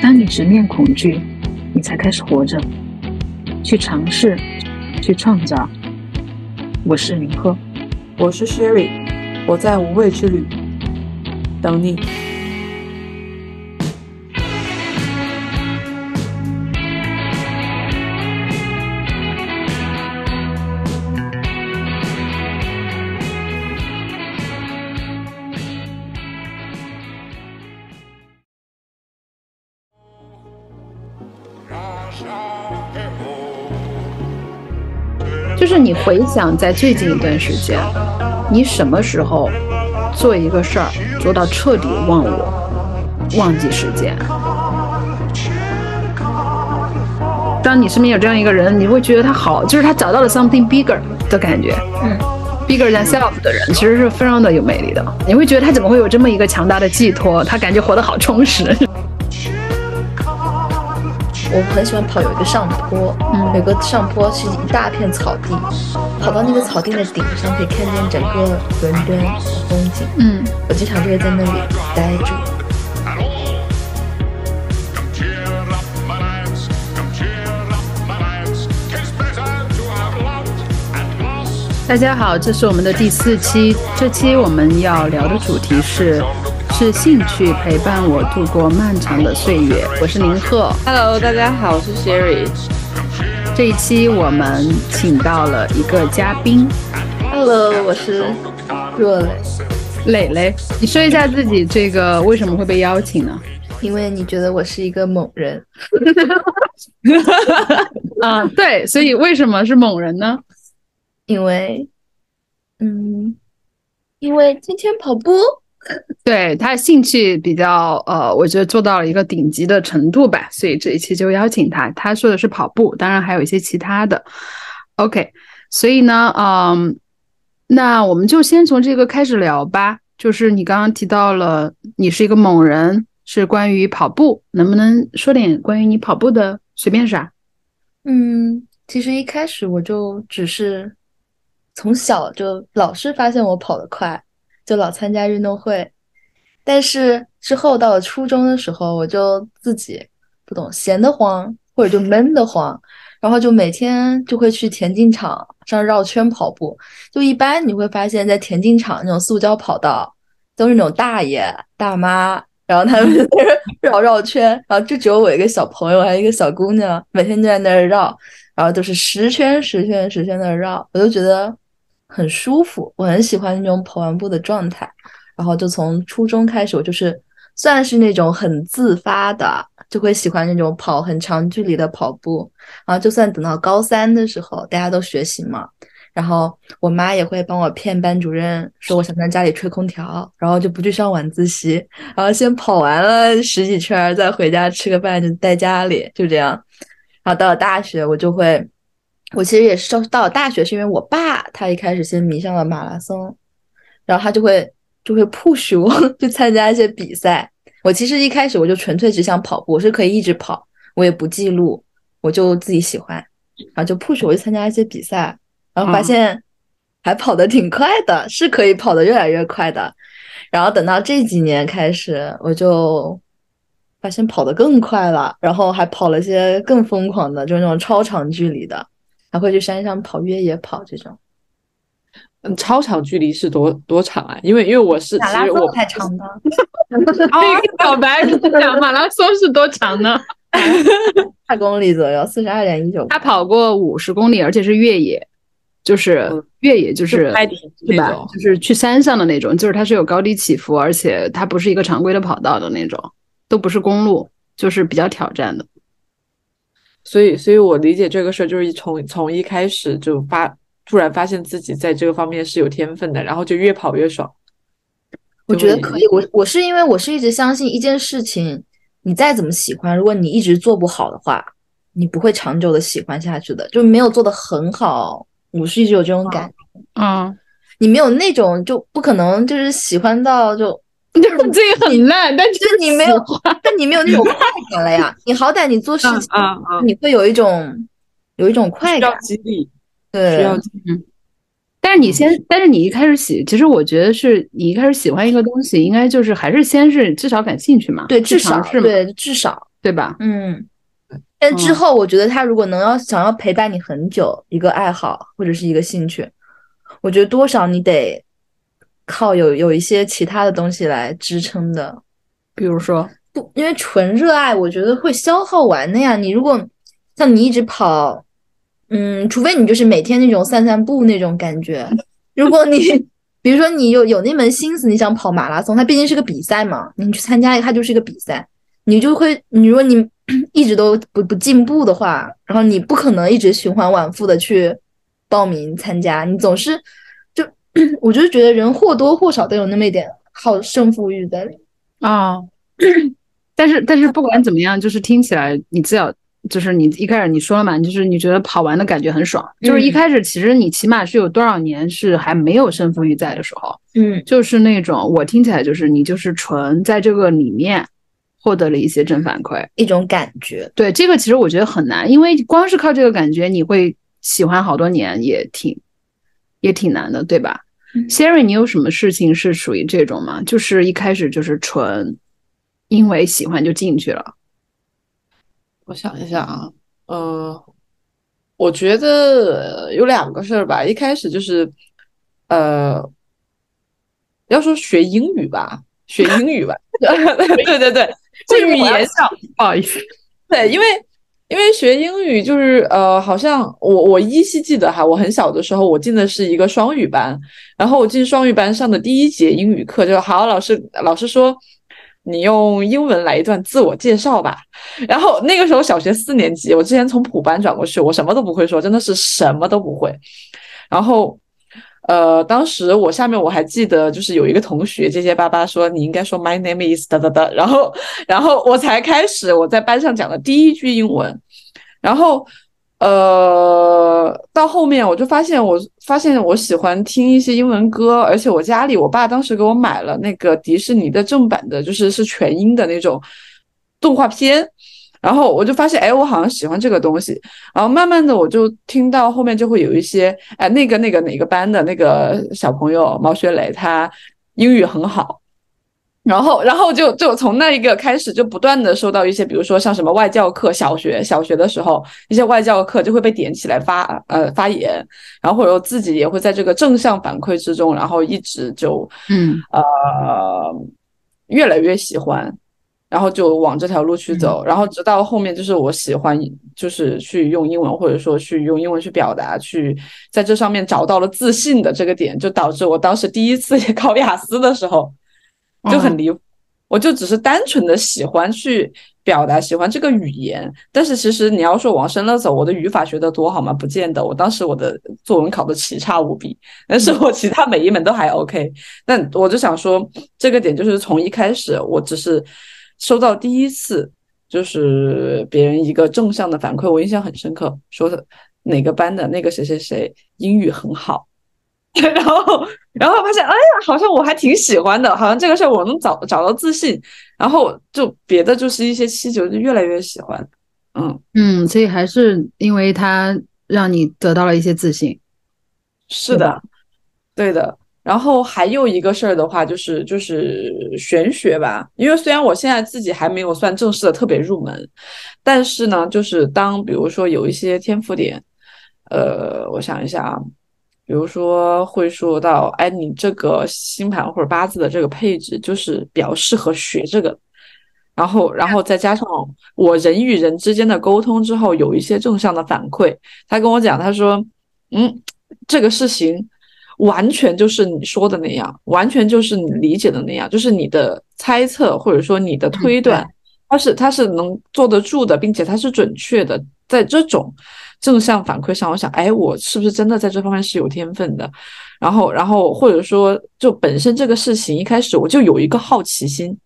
当你直面恐惧，你才开始活着，去尝试，去创造。我是明鹤，我是 Sherry，我在无畏之旅等你。回想在最近一段时间，你什么时候做一个事儿做到彻底忘我、忘记时间？当你身边有这样一个人，你会觉得他好，就是他找到了 something bigger 的感觉。嗯，bigger than self 的人其实是非常的有魅力的。你会觉得他怎么会有这么一个强大的寄托？他感觉活得好充实。我很喜欢跑，有一个上坡，嗯，有个上坡是一大片草地，跑到那个草地的顶上，可以看见整个伦敦的风景。嗯，我经常就会在那里待着。大家好，这是我们的第四期，这期我们要聊的主题是。是兴趣陪伴我度过漫长的岁月。我是林鹤，Hello，大家好，我是 Sherry。这一期我们请到了一个嘉宾，Hello，我是若蕾。蕾蕾，你说一下自己这个为什么会被邀请呢？因为你觉得我是一个猛人。啊，对，所以为什么是猛人呢？因为，嗯，因为今天跑步。对他兴趣比较呃，我觉得做到了一个顶级的程度吧，所以这一期就邀请他。他说的是跑步，当然还有一些其他的。OK，所以呢，嗯，那我们就先从这个开始聊吧。就是你刚刚提到了你是一个猛人，是关于跑步，能不能说点关于你跑步的？随便啥。嗯，其实一开始我就只是从小就老是发现我跑得快。就老参加运动会，但是之后到了初中的时候，我就自己不懂闲得慌，或者就闷得慌，然后就每天就会去田径场上绕圈跑步。就一般你会发现，在田径场那种塑胶跑道，都是那种大爷大妈，然后他们就 在那绕绕圈，然后就只有我一个小朋友，还有一个小姑娘，每天就在那儿绕，然后都是十圈十圈十圈的绕，我就觉得。很舒服，我很喜欢那种跑完步的状态。然后就从初中开始，我就是算是那种很自发的，就会喜欢那种跑很长距离的跑步。然后就算等到高三的时候，大家都学习嘛，然后我妈也会帮我骗班主任说我想在家里吹空调，然后就不去上晚自习，然后先跑完了十几圈，再回家吃个饭就在家里，就这样。然后到了大学，我就会。我其实也是到了大学，是因为我爸他一开始先迷上了马拉松，然后他就会就会 push 我 去参加一些比赛。我其实一开始我就纯粹只想跑步，我是可以一直跑，我也不记录，我就自己喜欢，然后就 push 我去参加一些比赛，然后发现还跑得挺快的，是可以跑得越来越快的。然后等到这几年开始，我就发现跑得更快了，然后还跑了些更疯狂的，就是那种超长距离的。还会去山上跑越野跑这种，嗯，超长距离是多多长啊？因为因为我是马拉松太长的。小白讲马拉松是多长呢？二公里左右，四十二点一九。他跑过五十公里，而且是越野，就是越野，就是对吧？就是去山上的那种，就是它是有高低起伏，而且它不是一个常规的跑道的那种，都不是公路，就是比较挑战的。所以，所以我理解这个事儿，就是从从一开始就发，突然发现自己在这个方面是有天分的，然后就越跑越爽。我觉得可以，我我是因为我是一直相信一件事情，你再怎么喜欢，如果你一直做不好的话，你不会长久的喜欢下去的，就没有做的很好。我是一直有这种感觉，嗯，你没有那种就不可能，就是喜欢到就。就是自己很烂，但是你没有，但你没有那种快感了呀。你好歹你做事情，你会有一种有一种快感，激励，对，需要嗯。但是你先，但是你一开始喜，其实我觉得是你一开始喜欢一个东西，应该就是还是先是至少感兴趣嘛，对，至少是对，至少对吧？嗯，但之后我觉得他如果能要想要陪伴你很久，一个爱好或者是一个兴趣，我觉得多少你得靠有有一些其他的东西来支撑的。比如说，不，因为纯热爱，我觉得会消耗完的呀。你如果像你一直跑，嗯，除非你就是每天那种散散步那种感觉。如果你 比如说你有有那门心思，你想跑马拉松，它毕竟是个比赛嘛，你去参加它就是一个比赛，你就会，你如果你 一直都不不进步的话，然后你不可能一直循环往复的去报名参加，你总是，我就觉得人或多或少都有那么一点好胜负欲在里啊。但是但是不管怎么样，就是听起来你至少。就是你一开始你说了嘛，就是你觉得跑完的感觉很爽。就是一开始其实你起码是有多少年是还没有胜负欲在的时候，嗯，就是那种我听起来就是你就是纯在这个里面获得了一些正反馈，一种感觉。对这个其实我觉得很难，因为光是靠这个感觉你会喜欢好多年也挺也挺难的，对吧？Siri，你有什么事情是属于这种吗？就是一开始就是纯因为喜欢就进去了。我想一下啊，呃，我觉得有两个事儿吧。一开始就是，呃，要说学英语吧，学英语吧，对对对，这语言上不好意思，对，因为因为学英语就是呃，好像我我依稀记得哈，我很小的时候我进的是一个双语班，然后我进双语班上的第一节英语课就好，老师老师说。你用英文来一段自我介绍吧。然后那个时候小学四年级，我之前从普班转过去，我什么都不会说，真的是什么都不会。然后，呃，当时我下面我还记得，就是有一个同学结结巴巴说你应该说 My name is 哒哒哒。然后，然后我才开始我在班上讲的第一句英文。然后。呃，到后面我就发现，我发现我喜欢听一些英文歌，而且我家里我爸当时给我买了那个迪士尼的正版的，就是是全英的那种动画片，然后我就发现，哎，我好像喜欢这个东西，然后慢慢的我就听到后面就会有一些，哎，那个那个哪个班的那个小朋友毛学磊，他英语很好。然后，然后就就从那一个开始，就不断的收到一些，比如说像什么外教课，小学小学的时候，一些外教课就会被点起来发呃发言，然后或者自己也会在这个正向反馈之中，然后一直就嗯。呃越来越喜欢，然后就往这条路去走，然后直到后面就是我喜欢就是去用英文或者说去用英文去表达，去在这上面找到了自信的这个点，就导致我当时第一次 考雅思的时候。就很离谱，我就只是单纯的喜欢去表达，喜欢这个语言。但是其实你要说往深了走，我的语法学得多好吗？不见得。我当时我的作文考的奇差无比，但是我其他每一门都还 OK。但我就想说，这个点就是从一开始，我只是收到第一次，就是别人一个正向的反馈，我印象很深刻，说的哪个班的那个谁谁谁英语很好。然后，然后发现，哎呀，好像我还挺喜欢的，好像这个事儿我能找找到自信，然后就别的就是一些气球就越来越喜欢，嗯嗯，所以还是因为他让你得到了一些自信，是的，对的。然后还有一个事儿的话，就是就是玄学吧，因为虽然我现在自己还没有算正式的特别入门，但是呢，就是当比如说有一些天赋点，呃，我想一下啊。比如说会说到，哎，你这个星盘或者八字的这个配置就是比较适合学这个，然后，然后再加上我人与人之间的沟通之后，有一些正向的反馈。他跟我讲，他说，嗯，这个事情完全就是你说的那样，完全就是你理解的那样，就是你的猜测或者说你的推断，它是它是能坐得住的，并且它是准确的，在这种。正向反馈上，我想，哎，我是不是真的在这方面是有天分的？然后，然后或者说，就本身这个事情一开始我就有一个好奇心，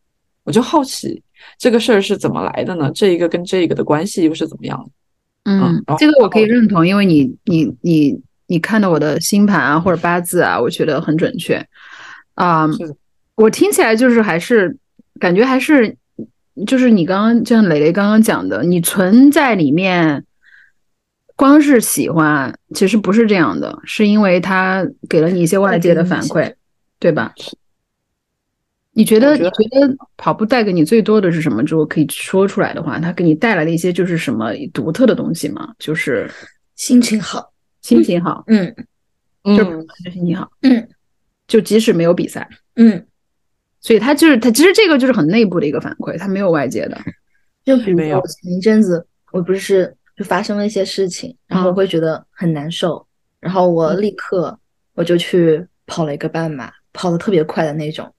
我就好奇这个事儿是怎么来的呢？这一个跟这一个的关系又是怎么样的？嗯，这个我可以认同，因为你你你你看到我的星盘啊或者八字啊，我觉得很准确啊。我听起来就是还是感觉还是就是你刚刚就像磊磊刚刚讲的，你存在里面。光是喜欢，其实不是这样的，是因为他给了你一些外界的反馈，对吧？你觉得你觉得觉得跑步带给你最多的是什么？如果可以说出来的话，它给你带来的一些就是什么独特的东西吗？就是心情好，心情好，嗯就嗯，就心情好，嗯。就即使没有比赛，嗯，所以他就是他其实这个就是很内部的一个反馈，他没有外界的。就比如没有说前一阵子我不是就发生了一些事情，然后我嗯会觉得很难受，然后我立刻我就去跑了一个半马，跑的特别快的那种，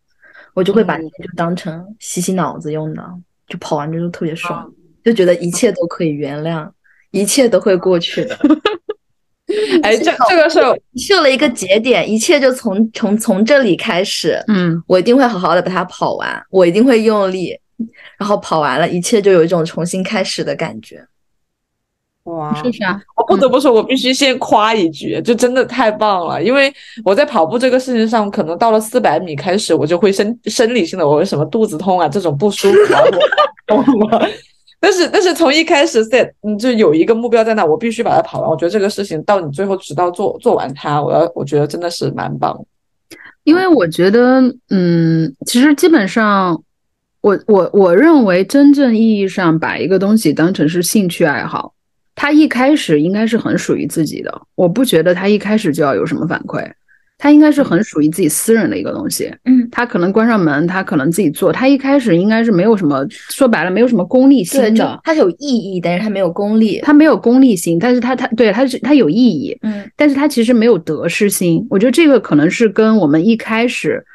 我就会把那就当成洗洗脑子用的，就跑完之后特别爽，就觉得一切都可以原谅，一切都会过去的。哎，这这个是秀了一个节点，一切就从从从这里开始，嗯，我一定会好好的把它跑完，我一定会用力，然后跑完了，一切就有一种重新开始的感觉。哇，是啥？我不得不说，我必须先夸一句，就真的太棒了。因为我在跑步这个事情上，可能到了四百米开始，我就会生生理性的，我为什么肚子痛啊，这种不舒服啊，我懂吗？但是但是从一开始 set，你就有一个目标在那，我必须把它跑完。我觉得这个事情到你最后直到做做完它，我要我觉得真的是蛮棒。因为我觉得，嗯，其实基本上，我我我认为真正意义上把一个东西当成是兴趣爱好，它一开始应该是很属于自己的。我不觉得它一开始就要有什么反馈，它应该是很属于自己私人的一个东西。嗯，他可能关上门，他可能自己做，他一开始应该是没有什么，说白了没有什么功利心的，它是有意义，但是他没有功利。他没有功利心，但是他他对他是他有意义，嗯但是他其实没有得失心。我觉得这个可能是跟我们一开始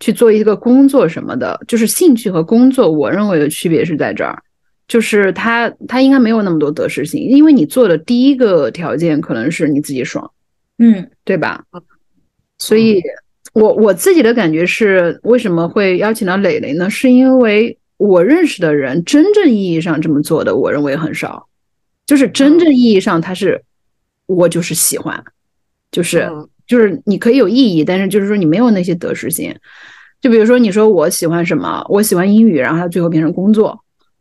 去做一个工作什么的，就是兴趣和工作，我认为的区别是在这儿，就是他他应该没有那么多得失心，因为你做的第一个条件可能是你自己爽，嗯对吧？所以我我自己的感觉是，为什么会邀请到磊磊呢？是因为我认识的人真正意义上这么做的，我认为很少。就是真正意义上，他是我就是喜欢，就是嗯就是你可以有意义，但是就是说你没有那些得失心。就比如说你说我喜欢什么，我喜欢英语，然后它最后变成工作，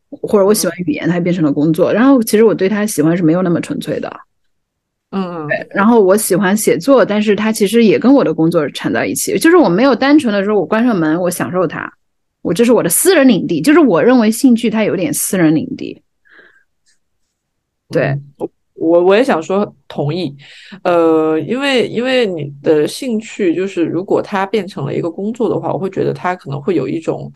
或者我喜欢语言，它变成了工作。然后其实我对他喜欢是没有那么纯粹的。嗯嗯，然后我喜欢写作，但是它其实也跟我的工作缠在一起，就是我没有单纯的说我关上门，我享受它，我这是我的私人领地，就是我认为兴趣它有点私人领地。对，我我我也想说同意，呃，因为因为你的兴趣就是如果它变成了一个工作的话，我会觉得它可能会有一种，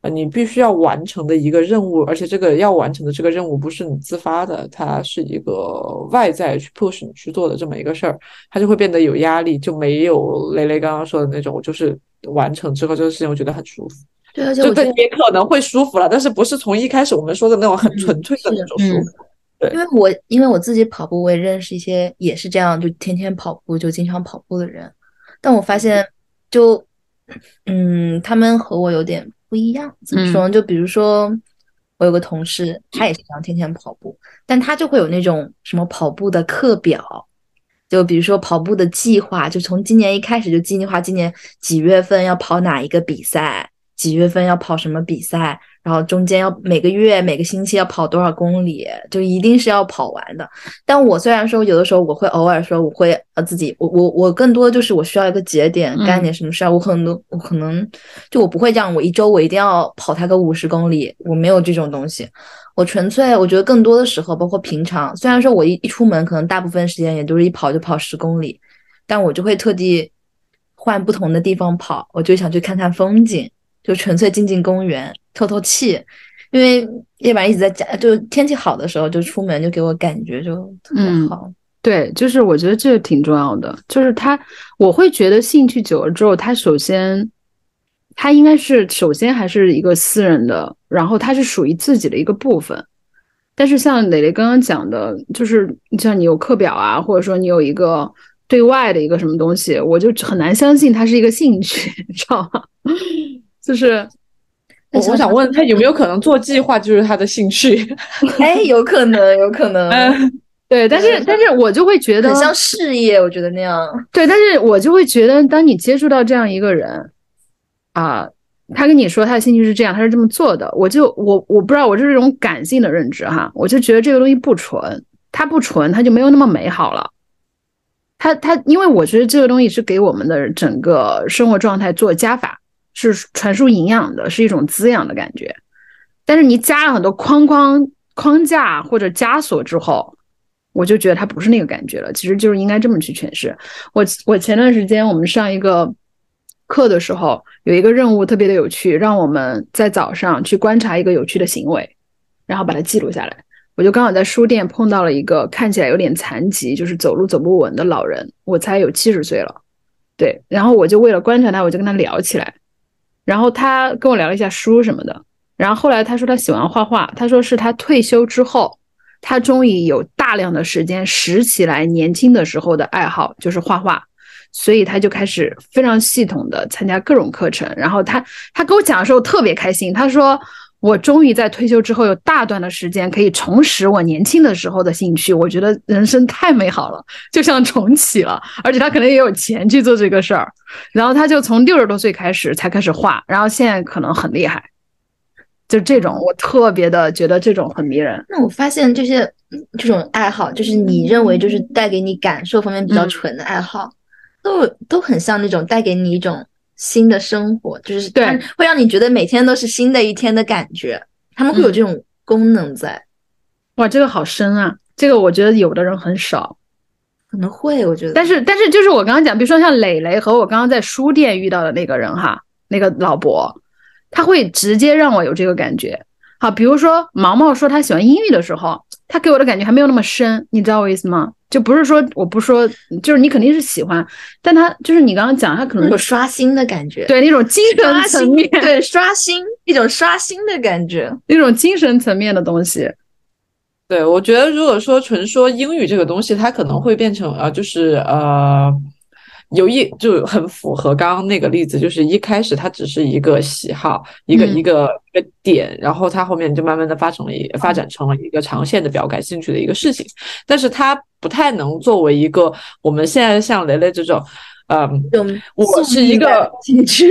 呃，你必须要完成的一个任务，而且这个要完成的这个任务不是你自发的，它是一个外在去 push 你去做的这么一个事儿，它就会变得有压力，就没有雷雷刚刚说的那种，我就是完成之后这个事情我觉得很舒服。对，而且就也可能会舒服了，但是不是从一开始我们说的那种很嗯纯粹的那种舒服。对因为我因为我自己跑步，我也认识一些也是这样，就天天跑步，就经常跑步的人。但我发现，就嗯，他们和我有点不一样。怎么说呢？就比如说，我有个同事，他也是这样天天跑步，但他就会有那种什么跑步的课表，就比如说跑步的计划，就从今年一开始就计划今年几月份要跑哪一个比赛，几月份要跑什么比赛，然后中间要每个月每个星期要跑多少公里，就一定是要跑完的。但我虽然说有的时候我会偶尔说我会呃自己我我我更多的就是我需要一个节点嗯干点什么事儿，我可能我可能就我不会这样，我一周我一定要跑它个五十公里，我没有这种东西。我纯粹我觉得更多的时候，包括平常，虽然说我一一出门可能大部分时间也都是一跑就跑十公里，但我就会特地换不同的地方跑，我就想去看看风景，就纯粹进进公园透透气。因为夜晚一直在家，就天气好的时候就出门，就给我感觉就特别嗯好。对，就是我觉得这个挺重要的，就是他，我会觉得兴趣久了之后，他首先，他应该是首先还是一个私人的，然后它是属于自己的一个部分。但是像磊磊刚刚讲的，就是像你有课表啊，或者说你有一个对外的一个什么东西，我就很难相信它是一个兴趣，你知道吗？就是我我想问他有没有可能做计划就是他的兴趣？哎，有可能，有可能，嗯对，但是但是我就会觉得很像事业，我觉得那样。对，但是我就会觉得，当你接触到这样一个人，啊、他跟你说他的兴趣是这样，他是这么做的，我就我我不知道，我就是一种感性的认知哈，我就觉得这个东西不纯，它不纯，它就没有那么美好了。它它，因为我觉得这个东西是给我们的整个生活状态做加法，是传输营养的，是一种滋养的感觉。但是你加了很多框框框架或者枷锁之后，我就觉得它不是那个感觉了。其实就是应该这么去诠释。我我前段时间我们上一个课的时候，有一个任务特别的有趣，让我们在早上去观察一个有趣的行为，然后把它记录下来。我就刚好在书店碰到了一个看起来有点残疾，就是走路走不稳的老人，我才有七十岁了。对，然后我就为了观察他，我就跟他聊起来，然后他跟我聊了一下书什么的，然后后来他说他喜欢画画，他说是他退休之后，他终于有大量的时间拾起来年轻的时候的爱好，就是画画，所以他就开始非常系统的参加各种课程，然后他他跟我讲的时候特别开心，他说。我终于在退休之后有大段的时间可以重拾我年轻的时候的兴趣，我觉得人生太美好了，就像重启了。而且他可能也有钱去做这个事儿，然后他就从六十多岁开始才开始画，然后现在可能很厉害。就这种，我特别的觉得这种很迷人。那我发现这些这种爱好，就是你认为就是带给你感受方面比较纯的爱好，都都很像那种带给你一种。新的生活就是对，会让你觉得每天都是新的一天的感觉。他们会有这种功能在。哇，这个好深啊！这个我觉得有的人很少，可能会我觉得。但是但是就是我刚刚讲，比如说像磊磊和我刚刚在书店遇到的那个人哈，那个老伯，他会直接让我有这个感觉。好，比如说毛毛说他喜欢英语的时候，他给我的感觉还没有那么深，你知道我意思吗？就不是说我不说，就是你肯定是喜欢，但他就是你刚刚讲，他可能有刷新的感觉，对那种精神层面，对刷新一种刷新的感觉，那种精神层面的东西。对，我觉得如果说纯说英语这个东西，它可能会变成呃，就是呃。有一就很符合刚刚那个例子，就是一开始它只是一个喜好，一个一个一个点，然后它后面就慢慢的发成了一发展成了一个长线的比较感兴趣的一个事情，但是它不太能作为一个我们现在像雷雷这种，嗯，我是一个兴 趣。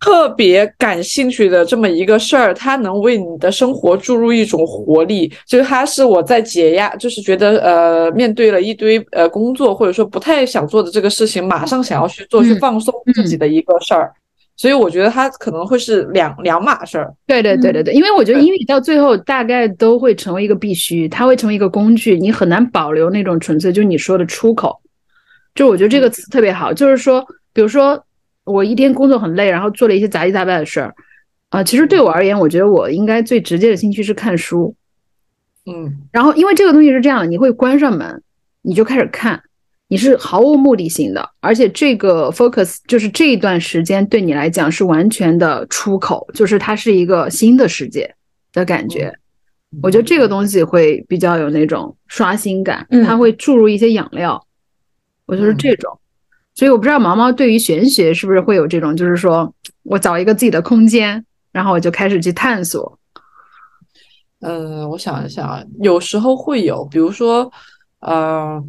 特别感兴趣的这么一个事儿，它能为你的生活注入一种活力。就是它是我在解压，就是觉得呃，面对了一堆呃工作或者说不太想做的这个事情，马上想要去做去放松自己的一个事儿。所以我觉得它可能会是两两码事儿。对对对对对，因为我觉得英语到最后大概都会成为一个必须，它会成为一个工具，你很难保留那种纯粹，就你说的出口。就我觉得这个词特别好，就是说，比如说。我一天工作很累，然后做了一些杂七杂八的事儿，啊，其实对我而言，我觉得我应该最直接的兴趣是看书，嗯，然后因为这个东西是这样的，你会关上门，你就开始看，你是毫无目的性的，而且这个 focus 就是这一段时间对你来讲是完全的出口，就是它是一个新的世界的感觉，我觉得这个东西会比较有那种刷新感，它会注入一些养料，我就是这种。所以我不知道毛毛对于玄学是不是会有这种，就是说我找一个自己的空间，然后我就开始去探索。嗯，我想一想啊，有时候会有，比如说，呃，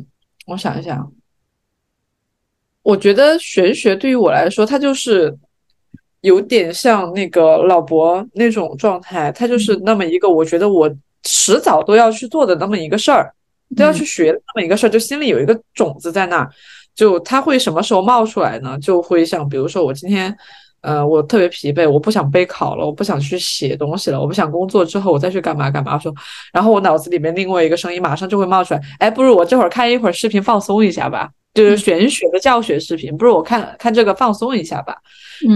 我想一想，我觉得玄学对于我来说，它就是有点像那个老伯那种状态，它就是那么一个，我觉得我迟早都要去做的那么一个事儿，都要去学那么一个事儿，就心里有一个种子在那儿。就它会什么时候冒出来呢？就会像比如说我今天，呃，我特别疲惫，我不想备考了，我不想去写东西了，我不想工作之后我再去干嘛干嘛说，然后我脑子里面另外一个声音马上就会冒出来，哎，不如我这会儿看一会儿视频放松一下吧，就是玄学的教学视频，不如我看看这个放松一下吧，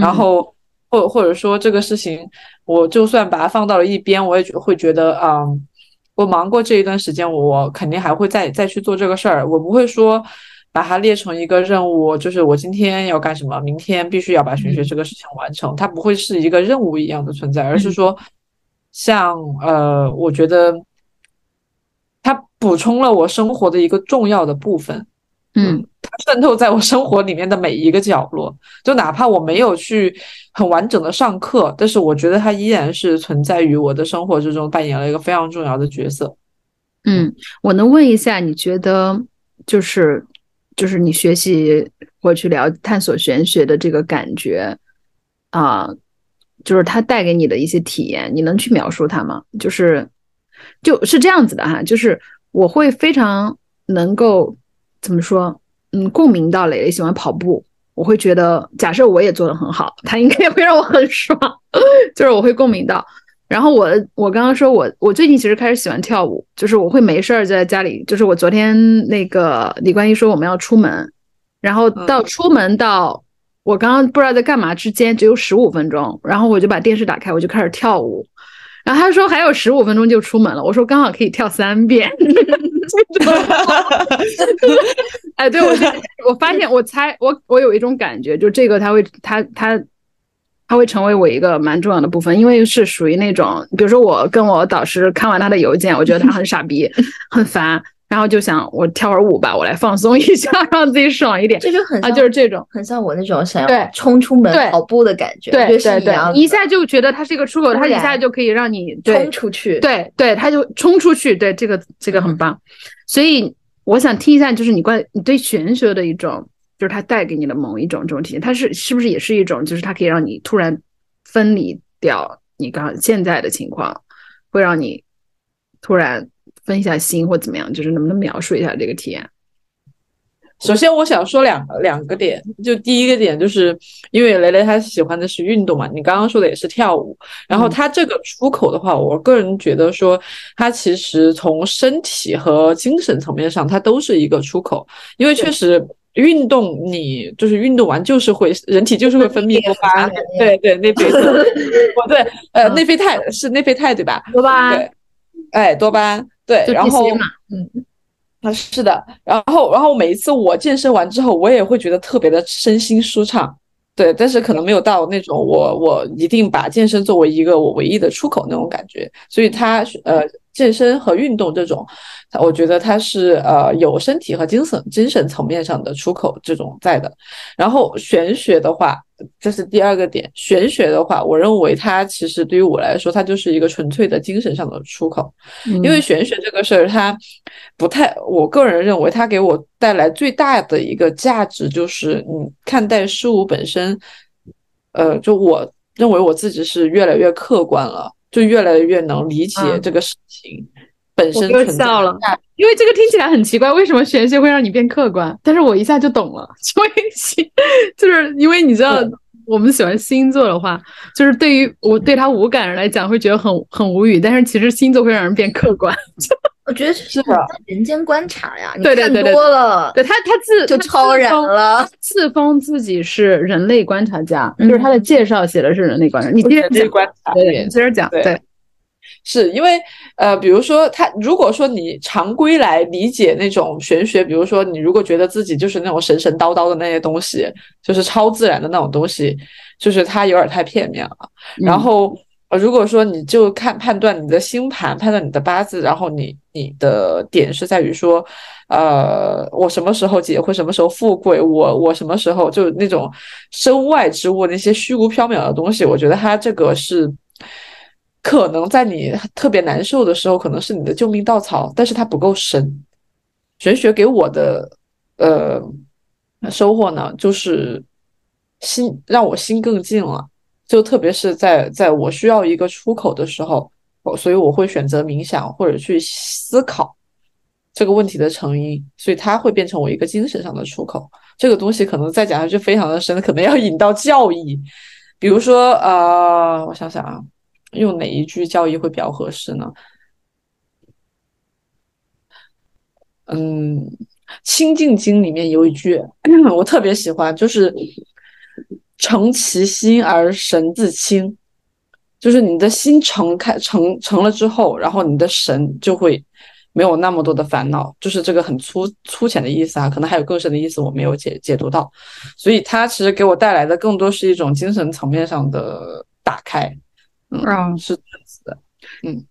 然后或或者说这个事情，我就算把它放到了一边，我也会觉得，嗯，我忙过这一段时间，我肯定还会再再去做这个事儿，我不会说。把它列成一个任务，就是我今天要干什么，明天必须要把玄学这个事情完成。它不会是一个任务一样的存在，而是说，像呃，我觉得它补充了我生活的一个重要的部分。嗯，它渗透在我生活里面的每一个角落，就哪怕我没有去很完整的上课，但是我觉得它依然是存在于我的生活之中，扮演了一个非常重要的角色。嗯，我能问一下，你觉得就是？就是你学习或去聊探索玄学的这个感觉啊，就是它带给你的一些体验，你能去描述它吗？就是就是这样子的哈，就是我会非常能够怎么说，嗯，共鸣到磊磊喜欢跑步，我会觉得，假设我也做得很好，他应该会让我很爽，就是我会共鸣到。然后我我刚刚说我我最近其实开始喜欢跳舞，就是我会没事儿在家里，就是我昨天那个李冠一说我们要出门，然后到出门到我刚刚不知道在干嘛之间只有十五分钟，然后我就把电视打开，我就开始跳舞。然后他说还有十五分钟就出门了，我说刚好可以跳三遍。哎，对我就我发现我猜我我有一种感觉，就这个他会他他。他会成为我一个蛮重要的部分，因为是属于那种，比如说我跟我导师看完他的邮件，我觉得他很傻逼，很烦，然后就想我跳会儿舞吧，我来放松一下，让自己爽一点。这就很啊，就是这种，很像我那种想要冲出门跑步的感觉，对就是对对一下就觉得它是一个出口，它一下就可以让你冲出去。，对对，他就冲出去，对这个这个很棒。所以我想听一下，就是你关你对玄学的一种，就是它带给你的某一种这种体验，它是是不是也是一种，就是它可以让你突然分离掉你刚现在的情况，会让你突然分一下心或怎么样？就是能不能描述一下这个体验？首先，我想说两两个点，就第一个点，就是因为雷雷他喜欢的是运动嘛，你刚刚说的也是跳舞，然后他这个出口的话，我个人觉得说，他其实从身体和精神层面上，它都是一个出口，因为确实运动，你就是运动完就是会人体就是会分泌多巴胺，对对，内啡肽，哦对，呃，内啡肽是内啡肽对吧？多巴胺。对，哎，多巴胺，对，然后嗯，啊，是的，然后，然后每一次我健身完之后，我也会觉得特别的身心舒畅，对，但是可能没有到那种我我一定把健身作为一个我唯一的出口那种感觉，所以它呃健身和运动这种，我觉得它是呃有身体和精神精神层面上的出口这种在的，然后玄学的话，这是第二个点，玄学的话，我认为它其实对于我来说，它就是一个纯粹的精神上的出口。因因为玄学这个事儿，它不太，我个人认为它给我带来最大的一个价值就是，你看待事物本身，呃，就我认为我自己是越来越客观了，就越来越能理解嗯这个事情本我又身存在笑了。因为这个听起来很奇怪，为什么玄学会让你变客观？但是我一下就懂了，就是因为你知道，我们喜欢星座的话，就是对于我对他无感人来讲，会觉得很很无语。但是其实星座会让人变客观，我觉得这是的人间观察呀，你看对对对对多了，对他他自就超然了。自封自己是人类观察家，嗯就是他的介绍写的是人类观察。你接着讲，观察对，接着讲，对对，是因为呃，比如说他，如果说你常规来理解那种玄学，比如说你如果觉得自己就是那种神神叨叨的那些东西，就是超自然的那种东西，就是它有点太片面了。然嗯后呃如果说你就看判断你的星盘，判断你的八字，然后你你的点是在于说，呃，我什么时候结婚，什么时候富贵，我我什么时候就那种身外之物，那些虚无缥缈的东西，我觉得它这个是。可能在你特别难受的时候，可能是你的救命稻草，但是它不够深。玄学给我的呃收获呢，就是心让我心更静了。就特别是在在我需要一个出口的时候，我所以我会选择冥想或者去思考这个问题的成因，所以它会变成我一个精神上的出口。这个东西可能再讲下去非常的深，可能要引到教义，比如说呃，我想想啊。用哪一句教义会比较合适呢？嗯，《清净经》里面有一句 我特别喜欢，就是“诚其心而神自清”，就是你的心诚开诚诚了之后，然后你的神就会没有那么多的烦恼，就是这个很粗粗浅的意思啊，可能还有更深的意思我没有解解读到，所以它其实给我带来的更多是一种精神层面上的打开。嗯，哦是这样子的。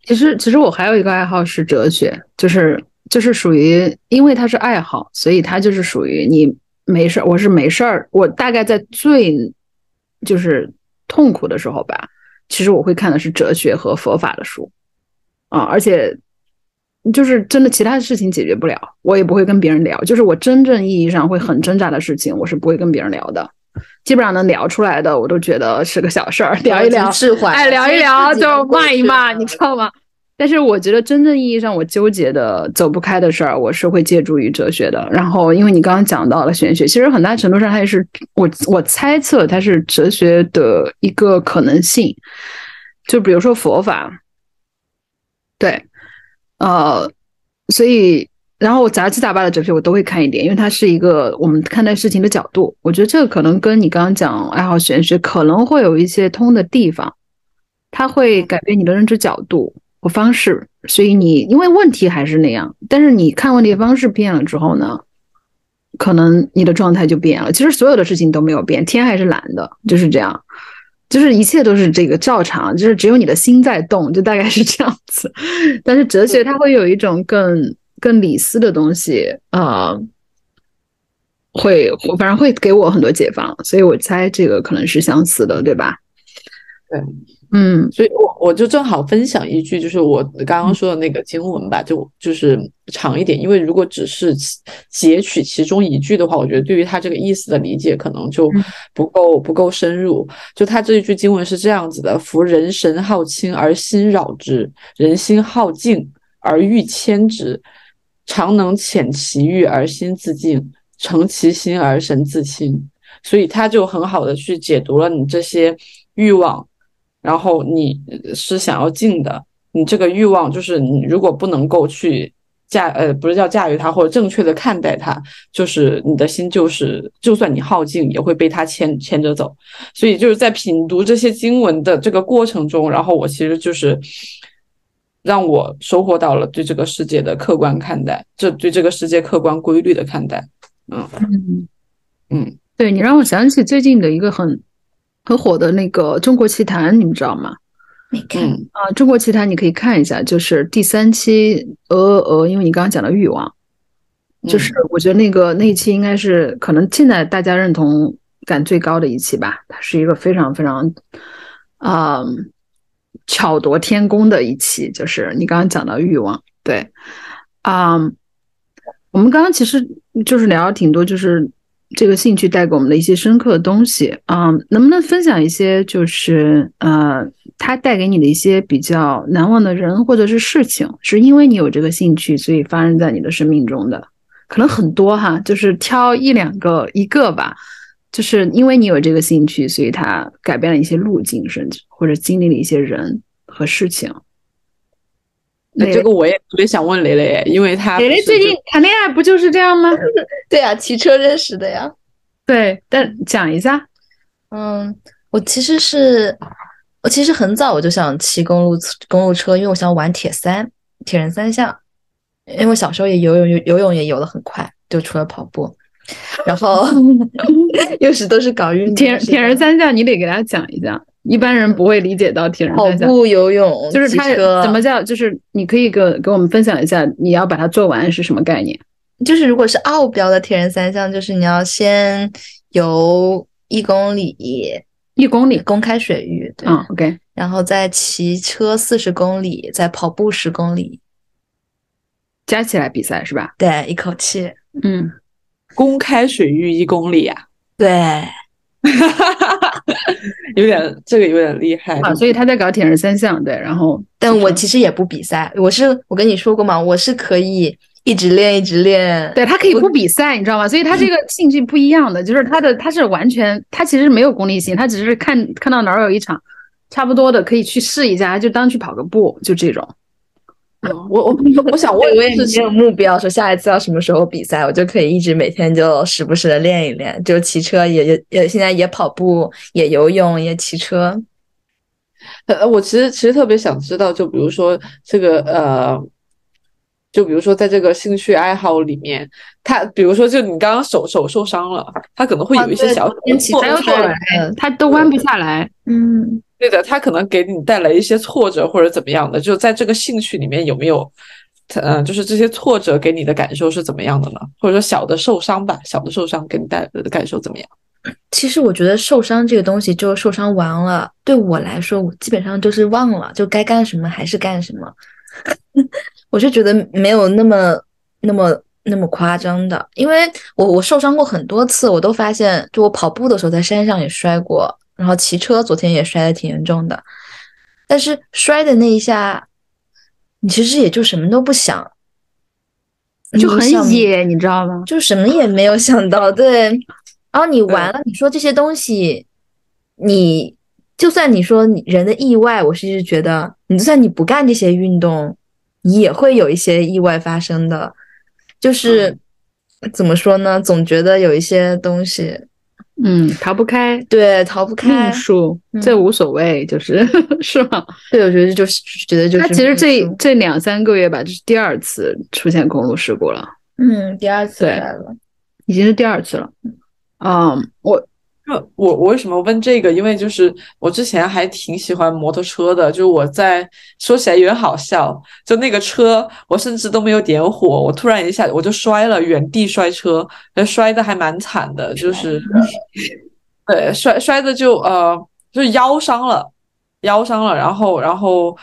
其实，其实我还有一个爱好是哲学，就是就是属于，因为它是爱好，所以它就是属于你没事儿，我是没事儿，我大概在最就是痛苦的时候吧，其实我会看的是哲学和佛法的书啊，而且就是真的其他的事情解决不了，我也不会跟别人聊，就是我真正意义上会很挣扎的事情，我是不会跟别人聊的。基本上能聊出来的，我都觉得是个小事儿，聊一聊，哎，聊一聊就骂一骂，你知道吗？但是我觉得真正意义上我纠结的走不开的事儿，我是会借助于哲学的。然后，因为你刚刚讲到了玄学，其实很大程度上它也是我我猜测它是哲学的一个可能性。就比如说佛法，对，呃，所以然后杂七杂八的哲学我都会看一点，因为它是一个我们看待事情的角度。我觉得这个可能跟你刚刚讲爱好玄学可能会有一些通的地方，它会改变你的认知角度。和方式，所以你因为问题还是那样，但是你看问题的方式变了之后呢，可能你的状态就变了。其实所有的事情都没有变，天还是蓝的，就是这样，就是一切都是这个照常，就是只有你的心在动，就大概是这样子。但是哲学它会有一种更更理思的东西，呃，会反正会给我很多解放，所以我猜这个可能是相似的，对吧？对。嗯，所以，我我就正好分享一句，就是我刚刚说的那个经文吧，就就是长一点，因为如果只是截取其中一句的话，我觉得对于他这个意思的理解可能就不够不够深入。就他这一句经文是这样子的：夫人神好清而心扰之，人心好静而欲牵之，常能遣其欲而心自静，成其心而神自清。所以他就很好的去解读了你这些欲望。然后你是想要静的，你这个欲望就是你如果不能够去驾呃不是叫驾驭它或者正确的看待它，就是你的心就是就算你耗尽也会被它牵牵着走。所以就是在品读这些经文的这个过程中，然后我其实就是让我收获到了对这个世界的客观看待，这对这个世界客观规律的看待。嗯嗯嗯，对你让我想起最近的一个很。很火的那个《中国奇谭》，你们知道吗？没看啊，《中国奇谭》你可以看一下，就是第三期鹅鹅鹅，因为你刚刚讲的欲望，就是我觉得那个那一期应该是可能现在大家认同感最高的一期吧。它是一个非常非常啊巧夺天工的一期，就是你刚刚讲到欲望，对啊，我们刚刚其实就是聊了挺多，就是。这个兴趣带给我们的一些深刻的东西啊，能不能分享一些就是呃，它带给你的一些比较难忘的人或者是事情，是因为你有这个兴趣，所以发生在你的生命中的？可能很多哈，就是挑一两个一个吧，就是因为你有这个兴趣，所以它改变了一些路径，甚至或者经历了一些人和事情。那这个我也特别想问雷雷，因为他雷雷最近谈恋爱不就是这样吗？对啊，骑车认识的呀。对，但讲一下。嗯，我其实是我其实很早我就想骑公路公路车，因为我想玩铁三铁人三项。因为我小时候也游泳，游游泳也游的很快，就除了跑步，然后 又是都是搞运动。铁铁人三项，你得给大家讲一讲。一般人不会理解到铁人三项，跑步、游泳，就是它怎么叫？就是你可以给给我们分享一下，你要把它做完是什么概念？就是如果是奥标的铁人三项，就是你要先游一公里，一公里公开水域，对，OK，然后再骑车四十公里，再跑步十公里，加起来比赛是吧？对，一口气，嗯，公开水域一公里啊？对。哈哈哈哈有点这个有点厉害啊，所以他在搞铁人三项，对，然后，但我其实也不比赛，我是我跟你说过嘛？我是可以一直练一直练，对他可以不比赛，你知道吗？所以他这个兴趣不一样的，就是他的他是完全他其实没有功利性，他只是看看到哪儿有一场差不多的可以去试一下，就当去跑个步，就这种。我我 我想问，我也没有目标，说下一次要什么时候比赛，我就可以一直每天就时不时的练一练，就骑车也也也现在也跑步，也游泳，也骑车。呃，我其实其实特别想知道，就比如说这个呃，就比如说在这个兴趣爱好里面，他比如说就你刚刚手手受伤了，他可能会有一些小还有手，他都弯不下来，嗯。对的，他可能给你带来一些挫折或者怎么样的，就在这个兴趣里面有没有，嗯，就是这些挫折给你的感受是怎么样的呢？或者说小的受伤吧，小的受伤给你带来的感受怎么样？其实我觉得受伤这个东西，就受伤完了，对我来说，我基本上就是忘了，就该干什么还是干什么。我是觉得没有那么那么那么夸张的，因为我我受伤过很多次，我都发现，就我跑步的时候在山上也摔过。然后骑车，昨天也摔得挺严重的，但是摔的那一下，你其实也就什么都不想，就很野，你知道吗？就什么也没有想到，对。然后你完了，你说这些东西，你就算你说你人的意外，我是一直觉得，你就算你不干这些运动，你也会有一些意外发生的。就是、怎么说呢？总觉得有一些东西，嗯，逃不开对，逃不开命。数，嗯这无所谓，就是 是吗？对，我觉得就是觉得就是他其实这这两三个月吧，这是第二次出现公路事故了，嗯，第二次对来了，已经是第二次了。嗯，我就我我为什么问这个？因为就是我之前还挺喜欢摩托车的，就是我在说起来有点好笑，就那个车我甚至都没有点火，我突然一下我就摔了，原地摔车，呃摔的还蛮惨的，就是对摔摔的就呃就是腰伤了，腰伤了，然后然后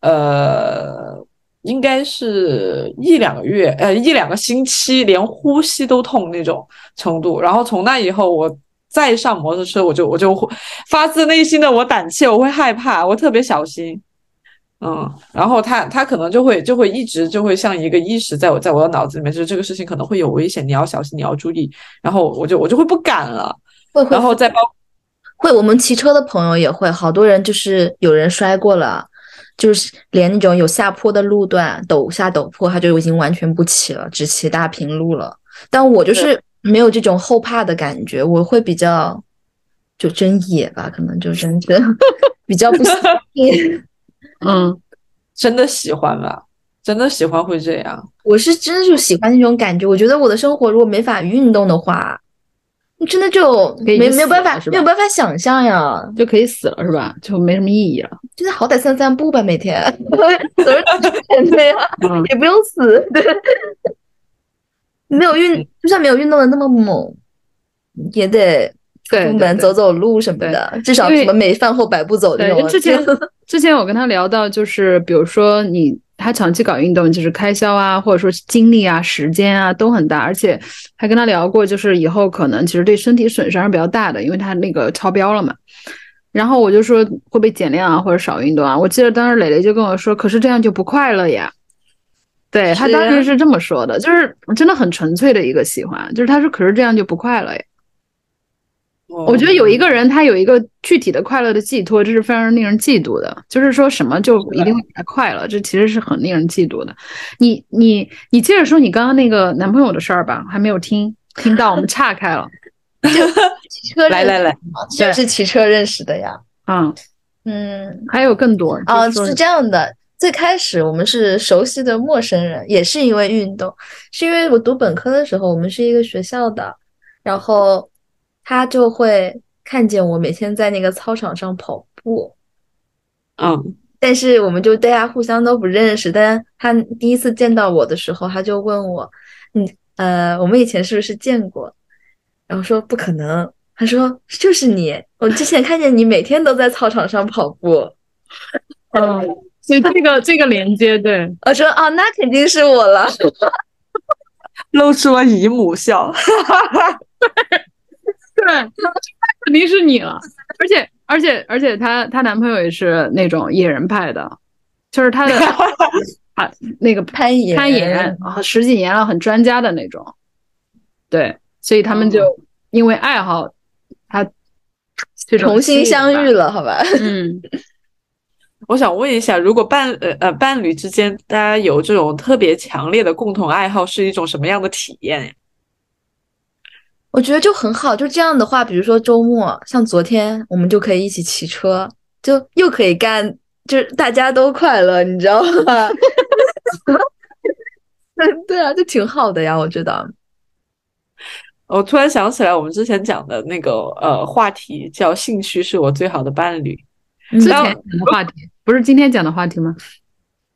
呃。应该是一两个月，呃，一两个星期，连呼吸都痛那种程度。然后从那以后，我再上摩托车，我就我就会发自内心的我胆怯，我会害怕，我特别小心。嗯，然后他他可能就会就会一直就会像一个意识在我在我的脑子里面，就是这个事情可能会有危险，你要小心，你要注意。然后我就我就会不敢了，会会然后再包会，我们骑车的朋友也会，好多人就是有人摔过了，就是连那种有下坡的路段，陡下陡坡，他就已经完全不骑了，只骑大平路了。但我就是没有这种后怕的感觉，我会比较就真野吧，可能就真是 比较不喜欢 嗯，真的喜欢吧，真的喜欢会这样。我是真的就喜欢那种感觉。我觉得我的生活如果没法运动的话，真的就没没有办法没有办法想象呀。就可以死了是吧？就没什么意义了。就是好歹散散步吧，每天走着走着对呀，嗯也不用死，对，没有运，就算没有运动的那么猛，也得出门走走路什么的，至少什么每饭后百步走这，种。之前 之前我跟他聊到，就是比如说你他长期搞运动，就是开销啊，或者说精力啊、时间啊都很大，而且还跟他聊过，就是以后可能其实对身体损伤是比较大的，因为他那个超标了嘛。然后我就说会不会减量啊，或者少运动啊？我记得当时磊磊就跟我说，可是这样就不快乐呀。对他当时是这么说的，就是真的很纯粹的一个喜欢，就是他说可是这样就不快乐呀。我觉得有一个人他有一个具体的快乐的寄托，这是非常令人嫉妒的。就是说什么就一定会给他快乐，这其实是很令人嫉妒的。你你你接着说你刚刚那个男朋友的事儿吧，还没有听听到，我们岔开了。骑车来来来，就是骑车认识的呀。嗯，嗯，还有更多啊，是这样的。最开始我们是熟悉的陌生人，也是因为运动，是因为我读本科的时候，我们是一个学校的，然后他就会看见我每天在那个操场上跑步，嗯，但是我们就大家互相都不认识。但他第一次见到我的时候，他就问我：“你呃，我们以前是不是见过？”然后说不可能。他说：“就是你，我之前看见你每天都在操场上跑步。嗯，所以这个这个连接，对，”我说：“哦，那肯定是我了。露出了姨母笑。对，肯定是你了。而且而且而且她她男朋友也是那种野人派的，就是他的 啊那个”攀岩，攀岩啊十几年了，很专家的那种。对，所以他们就因为爱好，他这种重新相遇。了，好吧？嗯，我想问一下，如果伴呃呃伴侣之间大家有这种特别强烈的共同爱好，是一种什么样的体验呀？我觉得就很好。就这样的话，比如说周末，像昨天我们就可以一起骑车，就又可以干，就是大家都快乐，你知道吗？对啊，就挺好的呀，我觉得。我突然想起来，我们之前讲的那个呃话题叫“兴趣是我最好的伴侣嗯之前讲的话题不是今天讲的话题吗？”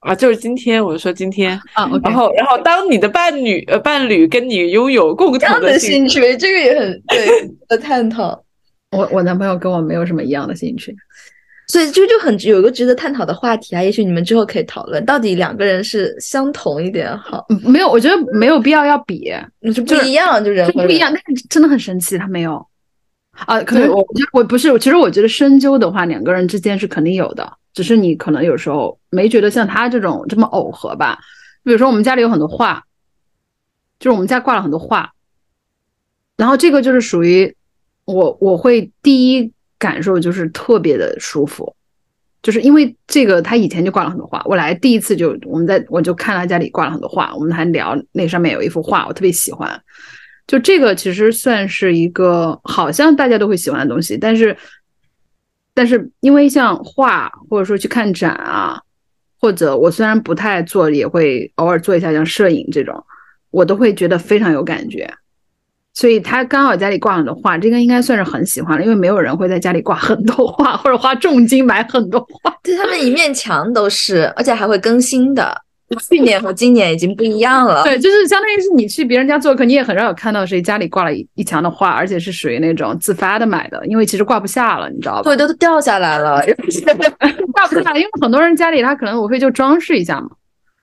啊，就是今天我说今天，啊然后然后当你的伴侣呃伴侣跟你拥有共同的同兴兴趣，这个也很对的探讨。我我男朋友跟我没有什么一样的兴趣。所以这就很有一个值得探讨的话题啊，也许你们之后可以讨论，到底两个人是相同一点好，嗯没有，我觉得没有必要要比，那就不一样，就人人就不一样。但是真的很神奇，他没有啊。可能我我我不是，其实我觉得深究的话，两个人之间是肯定有的，只是你可能有时候没觉得像他这种这么耦合吧。比如说我们家里有很多画，就是我们家挂了很多画，然后这个就是属于我我会第一感受就是特别的舒服，就是因为这个他以前就挂了很多画，我来第一次就我们在我就看他家里挂了很多画，我们还聊那上面有一幅画我特别喜欢，就这个其实算是一个好像大家都会喜欢的东西，但是但是因为像画或者说去看展啊，或者我虽然不太做，也会偶尔做一下像摄影这种，我都会觉得非常有感觉。所以他刚好家里挂很多画，这个应该算是很喜欢了，因为没有人会在家里挂很多画，或者花重金买很多画。对他们一面墙都是，而且还会更新的。去年和今年已经不一样了。对，就是相当于是你去别人家做客，你也很少有看到谁家里挂了一一墙的画，而且是属于那种自发的买的，因为其实挂不下了，你知道吧？对，都掉下来了，挂不下，因为很多人家里他可能无非就装饰一下嘛。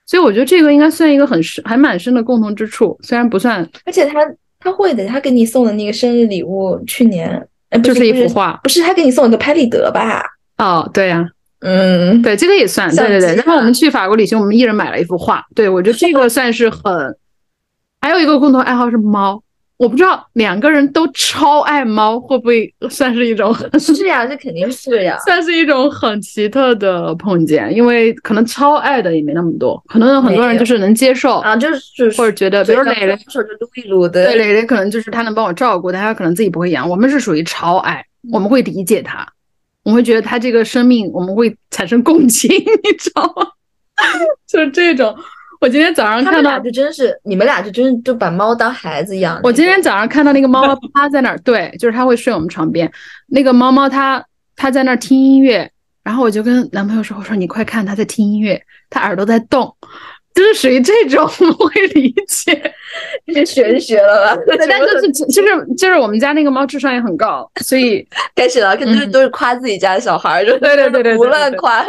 所以我觉得这个应该算一个很深、还蛮深的共同之处，虽然不算。而且他他会的，他给你送的那个生日礼物，去年就是一幅画，不是他给你送了个拍立得吧？哦，对呀。嗯，对，这个也算，对对对。然后我们去法国旅行，我们一人买了一幅画。对我觉得这个算是很。还有一个共同爱好是猫，我不知道两个人都超爱猫，会不会算是一种？是呀，这肯定是呀，算是一种很奇特的碰见，因为可能超爱的也没那么多，可能很多人就是能接受啊，就是或者觉得，比如磊磊，手就撸一撸的，对磊磊可能就是他能帮我照顾，但他可能自己不会养。我们是属于超爱，我们会理解他。我们会觉得他这个生命，我们会产生共情，你知道吗？就是这种。我今天早上看到，就真是你们俩就真就把猫当孩子一样。我今天早上看到那个猫猫 趴在那儿，对，就是它会睡我们床边。那个猫猫它它在那儿听音乐，然后我就跟男朋友说：“我说你快看，它在听音乐，它耳朵在动。”就是属于这种，我会理解，是玄学了吧？但就是就是就是我们家那个猫智商也很高，所以 开始了，肯定都是夸自己家的小孩，就对对对对，胡乱夸，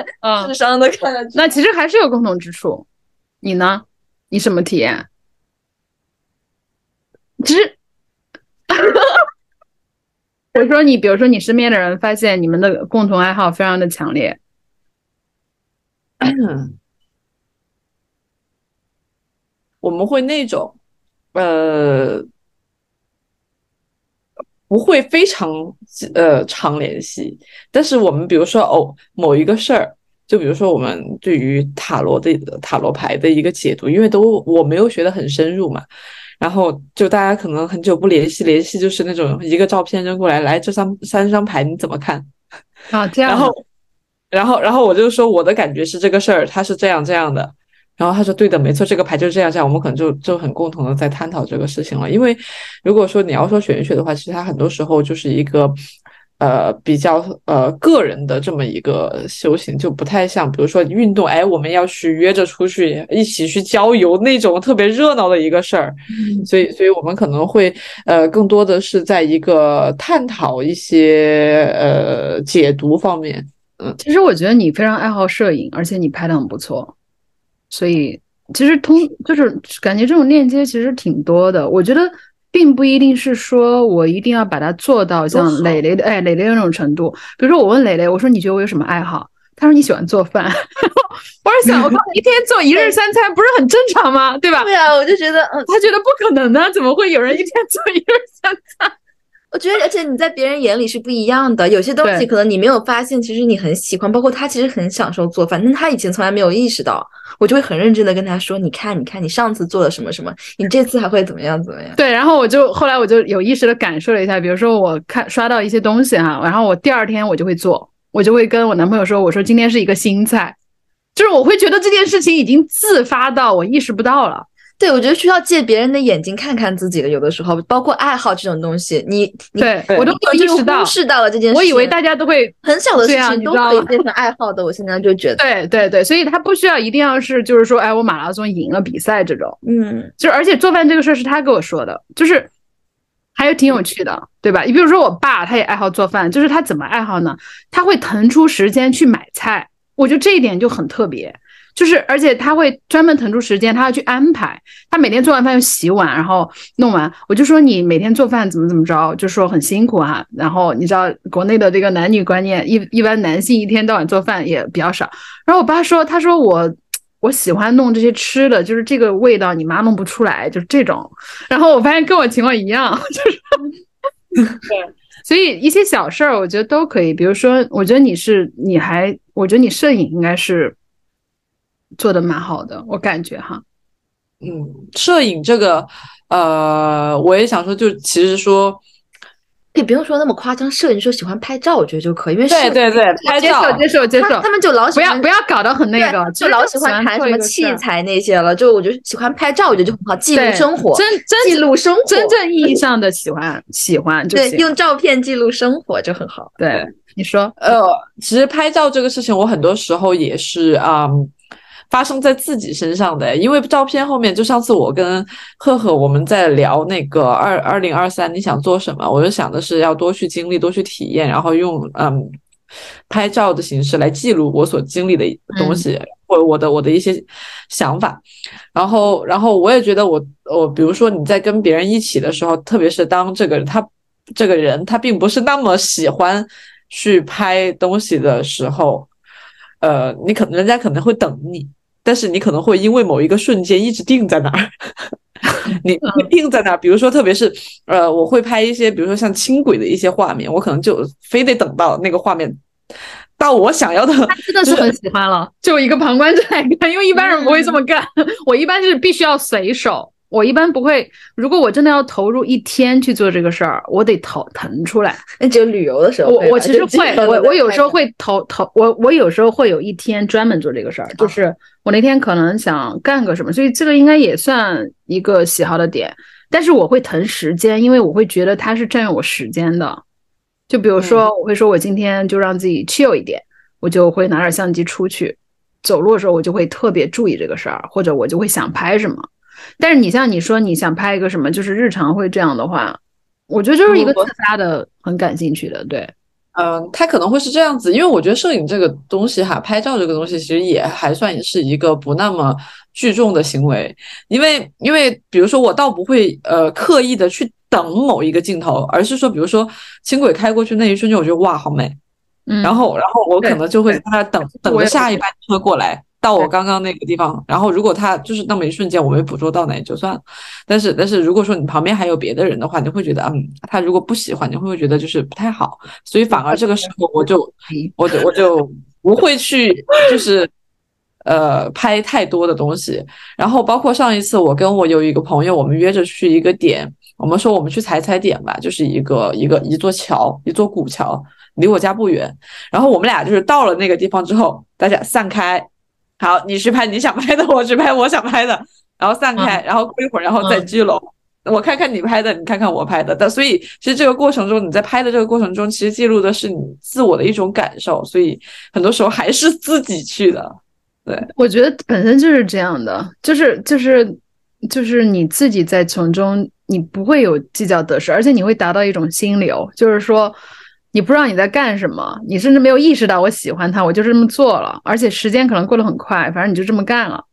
智商都看得出。那其实还是有共同之处。你呢？你什么体验？其实，我说你，比如说你身边的人发现你们的共同爱好非常的强烈。我们会那种，呃，不会非常呃常联系，但是我们比如说哦某一个事儿，就比如说我们对于塔罗的塔罗牌的一个解读，因为都我没有学的很深入嘛，然后就大家可能很久不联系，联系就是那种一个照片扔过来，来这三三张牌你怎么看？啊，这样，然后然后然后我就说我的感觉是这个事儿它是这样这样的。然后他说：“对的，没错，这个牌就是这样这样。”我们可能就就很共同的在探讨这个事情了。因为如果说你要说玄学的话，其实它很多时候就是一个呃比较呃个人的这么一个修行，就不太像比如说运动，哎，我们要去约着出去一起去郊游那种特别热闹的一个事儿。所以，所以我们可能会呃更多的是在一个探讨一些呃解读方面。嗯，其实我觉得你非常爱好摄影，而且你拍的很不错。所以其实通就是感觉这种链接其实挺多的。我觉得并不一定是说我一定要把它做到像磊磊的哎磊磊那种程度。比如说我问磊磊，我说你觉得我有什么爱好？他说你喜欢做饭。我是想，我靠，一天做一日三餐不是很正常吗？对吧？对啊，我就觉得，嗯他觉得不可能呢，怎么会有人一天做一日三餐？我觉得，而且你在别人眼里是不一样的。有些东西可能你没有发现，其实你很喜欢。包括他其实很享受做饭，但他以前从来没有意识到。我就会很认真的跟他说：“你看，你看，你上次做了什么什么，你这次还会怎么样怎么样？”对，然后我就后来我就有意识的感受了一下，比如说我看刷到一些东西哈，然后我第二天我就会做，我就会跟我男朋友说：“我说今天是一个新菜。”就是我会觉得这件事情已经自发到我意识不到了。对，我觉得需要借别人的眼睛看看自己的，有的时候，包括爱好这种东西，你对我都意识到，忽视到了这件事。我以为大家都会很小的事情都可以变成爱好的，我现在就觉 得，对对对，所以他不需要一定要是，就是说，哎，我马拉松赢了比赛这种，嗯，就是而且做饭这个事儿是他跟我说的，就是还有挺有趣的，对吧？你比如说我爸，他也爱好做饭，就是他怎么爱好呢？他会腾出时间去买菜，我觉得这一点就很特别。就是而且他会专门腾出时间，他要去安排。他每天做完饭要洗碗，然后弄完，我就说你每天做饭怎么怎么着，就说很辛苦哈、然后你知道国内的这个男女观念，一一般男性一天到晚做饭也比较少。然后我爸说，他说我我喜欢弄这些吃的，就是这个味道你妈弄不出来，就是这种。然后我发现跟我情况一样，就是对，所以一些小事儿我觉得都可以。比如说，我觉得你是你还，我觉得你摄影应该是做的蛮好的，我感觉哈。嗯，摄影这个，呃，我也想说，就其实说，也不用说那么夸张，摄影说喜欢拍照，我觉得就可以，因为摄影对对对，拍接受照，接受接受他，他们就老喜欢不要不要搞得很那个，就老喜欢谈什么器材那些了。就我觉得喜欢拍照，我觉得就很好，记录生活，真真记录生活，真正意义上的喜欢喜欢就对行。用照片记录生活就很好。对，你说，呃，其实拍照这个事情，我很多时候也是啊、嗯发生在自己身上的。因为照片后面，就上次我跟赫赫我们在聊那个二二零二三你想做什么，我就想的是要多去经历，多去体验，然后用嗯拍照的形式来记录我所经历的东西，或者我的我的一些想法。然后，然后我也觉得我我比如说你在跟别人一起的时候，特别是当这个人他这个人他并不是那么喜欢去拍东西的时候，呃，你可能人家可能会等你，但是你可能会因为某一个瞬间一直定在那儿。你会定在那儿，比如说，特别是呃，我会拍一些，比如说像轻轨的一些画面，我可能就非得等到那个画面到我想要的他真的是很喜欢了，就一个旁观者来看，因为一般人不会这么干。我一般是必须要随手，我一般不会。如果我真的要投入一天去做这个事儿，我得腾腾出来。那只有旅游的时候我，我其实会，我我有时候会投投我我有时候会有一天专门做这个事儿，就是我那天可能想干个什么，所以这个应该也算一个喜好的点。但是我会腾时间，因为我会觉得它是占用我时间的。就比如说，我会说我今天就让自己 chill 一点，我就会拿点相机出去走路的时候，我就会特别注意这个事儿，或者我就会想拍什么。但是你像你说你想拍一个什么，就是日常会这样的话，我觉得就是一个我自发的，很感兴趣的，对。嗯，它可能会是这样子，因为我觉得摄影这个东西哈，拍照这个东西其实也还算是一个不那么聚众的行为，因为因为比如说我倒不会呃刻意的去等某一个镜头，而是说比如说轻轨开过去那一瞬间，我觉得哇好美，嗯，然后然后我可能就会在那等等着下一班车过来。到我刚刚那个地方，然后如果他就是那么一瞬间我没捕捉到，那也就算了。但是但是如果说你旁边还有别的人的话，你会觉得嗯，他如果不喜欢，你会不会觉得就是不太好？所以反而这个时候我就 我就我就不会去就是呃拍太多的东西。然后包括上一次我跟我有一个朋友，我们约着去一个点，我们说我们去踩踩点吧，就是一个一个一座桥，一座古桥，离我家不远。然后我们俩就是到了那个地方之后，大家散开，好，你去拍你想拍的，我去拍我想拍的，然后散开，然后过一会儿，然后再聚拢。我看看你拍的，你看看我拍的，但所以其实这个过程中，你在拍的这个过程中，其实记录的是你自我的一种感受，所以很多时候还是自己去的。对，我觉得本身就是这样的，就是就是就是你自己在从中，你不会有计较得失，而且你会达到一种心流，就是说你不知道你在干什么，你甚至没有意识到我喜欢他，我就这么做了，而且时间可能过得很快，反正你就这么干了。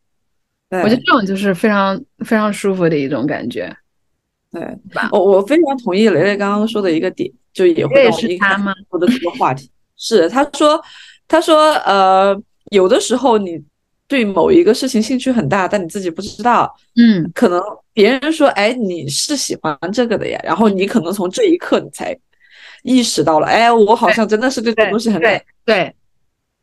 对我觉得这种就是非常非常舒服的一种感觉。对吧，我我非常同意雷雷刚刚说的一个点，就也会到一是他吗说的这个话题。是他说，他说，呃，有的时候你对某一个事情兴趣很大，但你自己不知道，嗯，可能别人说，哎，你是喜欢这个的呀，然后你可能从这一刻你才意识到了，哎，我好像真的是对这个东西很感对对，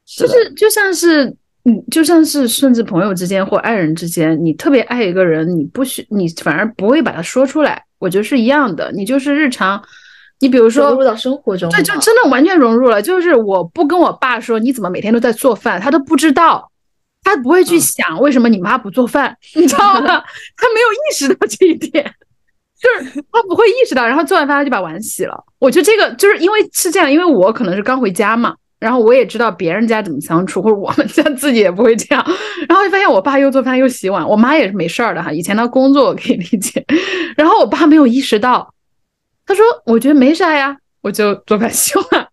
就是就像是，嗯，就像是甚至朋友之间或爱人之间，你特别爱一个人，你不许你反而不会把它说出来，我觉得是一样的。你就是日常，你比如说融入到生活中对，就真的完全融入了。就是我不跟我爸说你怎么每天都在做饭，他都不知道，他不会去嗯想为什么你妈不做饭，你知道吗？他没有意识到这一点。就是他不会意识到，然后做完饭他就把碗洗了。我觉得这个就是因为是这样，因为我可能是刚回家嘛，然后我也知道别人家怎么相处，或者我们家自己也不会这样。然后就发现我爸又做饭又洗碗，我妈也是没事儿的哈。以前他工作我可以理解，然后我爸没有意识到，他说我觉得没啥呀，我就做饭洗碗，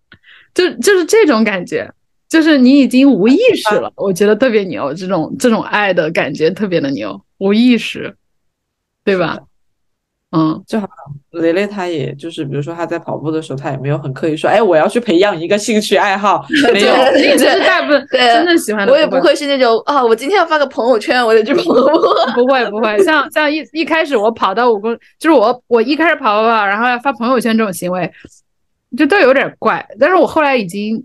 就就是这种感觉。就是你已经无意识了，我觉得特别牛，这种这种爱的感觉特别的牛，无意识，对吧？嗯，就好像雷雷，他也就是，比如说她在跑步的时候，她也没有很刻意说，哎，我要去培养一个兴趣爱好，没有。一直是大部分对 真正喜欢的，我也不会是那种啊，我今天要发个朋友圈，我得去跑步。不会不会，像像一一开始我跑到五公，就是我我一开始跑跑跑，然后要发朋友圈这种行为，就都有点怪。但是我后来已经，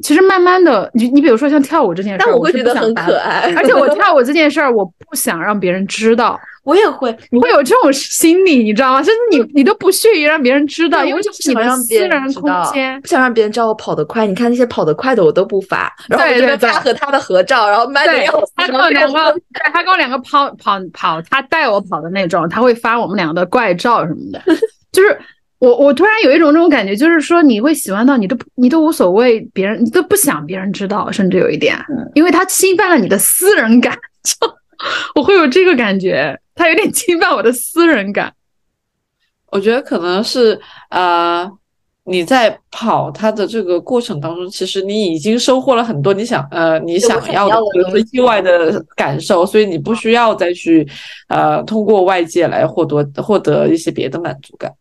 其实慢慢的，你你比如说像跳舞这件事儿，但我会觉得很。可爱，而且我跳舞这件事儿，我不想让别人知道，我也会，你会有这种心理，你知道吗？就是你你都不屑于让别人知道，因为就是你的私让别人人空间。不想让别人知道我跑得快。你看那些跑得快的，我都不发，然后我就跟对他和他的合照，然后慢的对要死，他跟我两个，对他跟我两个跑跑跑，他带我跑的那种，他会发我们两个的怪照什么的。就是我我突然有一种这种感觉，就是说你会喜欢到你都不你都无所谓别人，你都不想别人知道，甚至有一点，因为他侵犯了你的私人感，就我会有这个感觉，他有点侵犯我的私人感。我觉得可能是呃，你在跑他的这个过程当中，其实你已经收获了很多你想呃你想要的意外的感受，所以你不需要再去呃通过外界来获得获得一些别的满足感。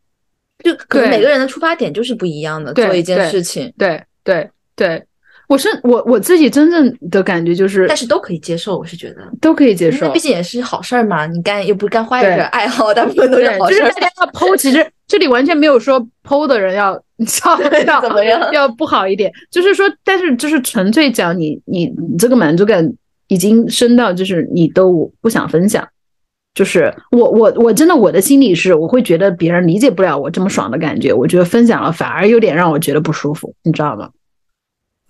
就可能每个人的出发点就是不一样的，做一件对事情，对对对，我是我我自己真正的感觉就是但是都可以接受，我是觉得。都可以接受那毕。竟也是好事儿嘛，你干又不是干坏事儿，爱好大部分都是对，好事儿。就是大家要剖，其实 这里完全没有说剖的人要 要要怎么样要不好一点，就是说，但是就是纯粹讲你你你这个满足感已经升到就是你都不想分享，就是我我我真的我的心里是我会觉得别人理解不了我这么爽的感觉，我觉得分享了反而有点让我觉得不舒服，你知道吗？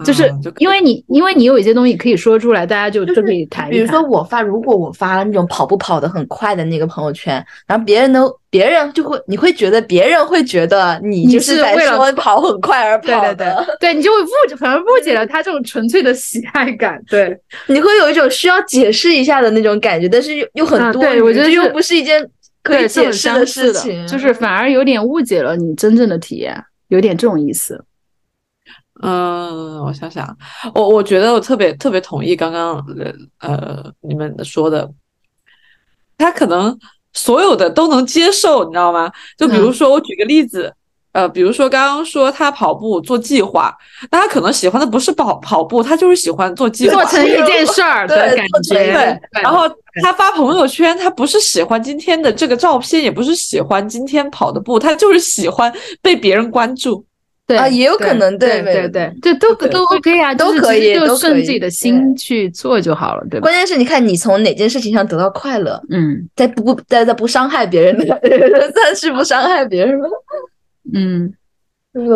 就是因为你因为你有一些东西可以说出来，大家就就可以谈比如。说我发，如果我发了那种跑步跑得很快的那个朋友圈，然后别人都别人就会，你会觉得别人会觉得你你就是在说跑很快而跑的，对对对，你就会误解，反而误解了他这种纯粹的喜爱感。对，你会有一种需要解释一下的那种感觉，但是又又很啊多我觉得又不是一件可以解释的事情，就是反而有点误解了你真正的体验，有点这种意思。嗯，我想想，我我觉得我特别特别同意刚刚呃呃你们说的，他可能所有的都能接受，你知道吗？就比如嗯说我举个例子，呃，比如说刚刚说他跑步做计划，那他可能喜欢的不是跑跑步，他就是喜欢做计划，做成一件事儿 的感觉，对，然后他发朋友圈，他不是喜欢今天的这个照片，也不是喜欢今天跑的步，他就是喜欢被别人关注。对啊也有可能对对对对对，都对都 OK 啊，都可以都顺自己的心去做就好了，对吧关？键是你看你从哪件事情上得到快乐，嗯在不在在不伤害别人的，算是不伤害别人吗？嗯，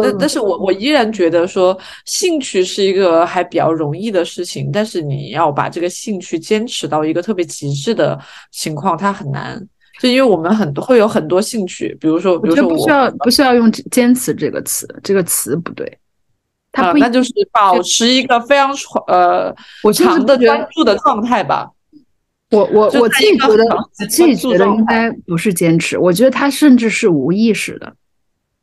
但但是我我依然觉得说，兴趣是一个还比较容易的事情，但是你要把这个兴趣坚持到一个特别极致的情况，它很难。就因为我们很多会有很多兴趣，比如说，比如说我不需要不需要用“坚持”这个词，这个词不对，它呃，不一那就是保持一个非常呃我甚至长的觉得专注的状态吧。我我我自己觉得，我自己觉得应该不是坚持，我觉得他甚至是无意识的。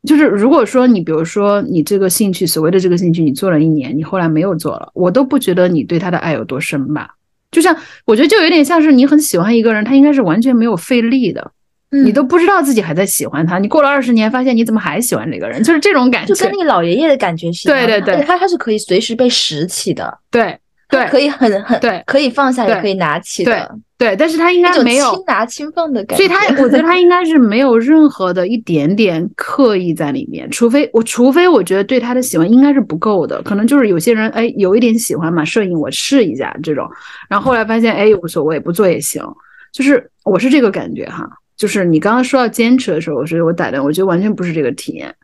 就是如果说你比如说你这个兴趣，所谓的这个兴趣，你做了一年，你后来没有做了，我都不觉得你对他的爱有多深吧。就像我觉得就有点像是你很喜欢一个人，他应该是完全没有费力的，嗯你都不知道自己还在喜欢他，你过了二十年，发现你怎么还喜欢这个人，就是这种感觉。就跟那个老爷爷的感觉是一样的，对对对而且它它是可以随时被拾起的，对对可以很很对可以放下，也可以拿起的，对，但是他应该没有轻拿轻放的感觉。所以他，我觉得他应该是没有任何的一点点刻意在里面，除非我，除非我觉得对他的喜欢应该是不够的，可能就是有些人哎有一点喜欢嘛，摄影我试一下这种，然后后来发现哎无所谓，不做也行，就是我是这个感觉哈，就是你刚刚说到坚持的时候，我是我打断，我觉得完全不是这个体验。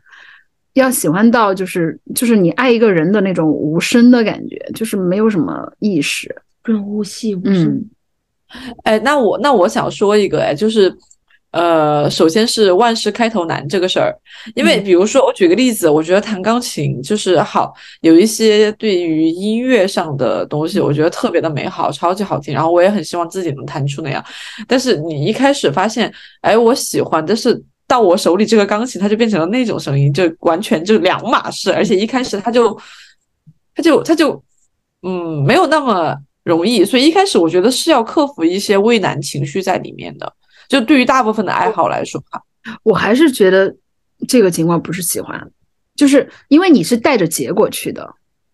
要喜欢到就是就是你爱一个人的那种无声的感觉，就是没有什么意识。润物细无声。嗯哎，那我那我想说一个，哎，就是，呃，首先是万事开头难这个事儿，因为嗯。比如说我举个例子，我觉得弹钢琴就是好，有一些对于音乐上的东西，我觉得特别的美好，超级好听，然后我也很希望自己能弹出那样，但是你一开始发现，哎，我喜欢，但是。到我手里这个钢琴，它就变成了那种声音，就完全就两码事，而且一开始它就，它就它就嗯，没有那么容易，所以一开始我觉得是要克服一些畏难情绪在里面的。就对于大部分的爱好来说，哈，我还是觉得这个情况不是喜欢，就是因为你是带着结果去的。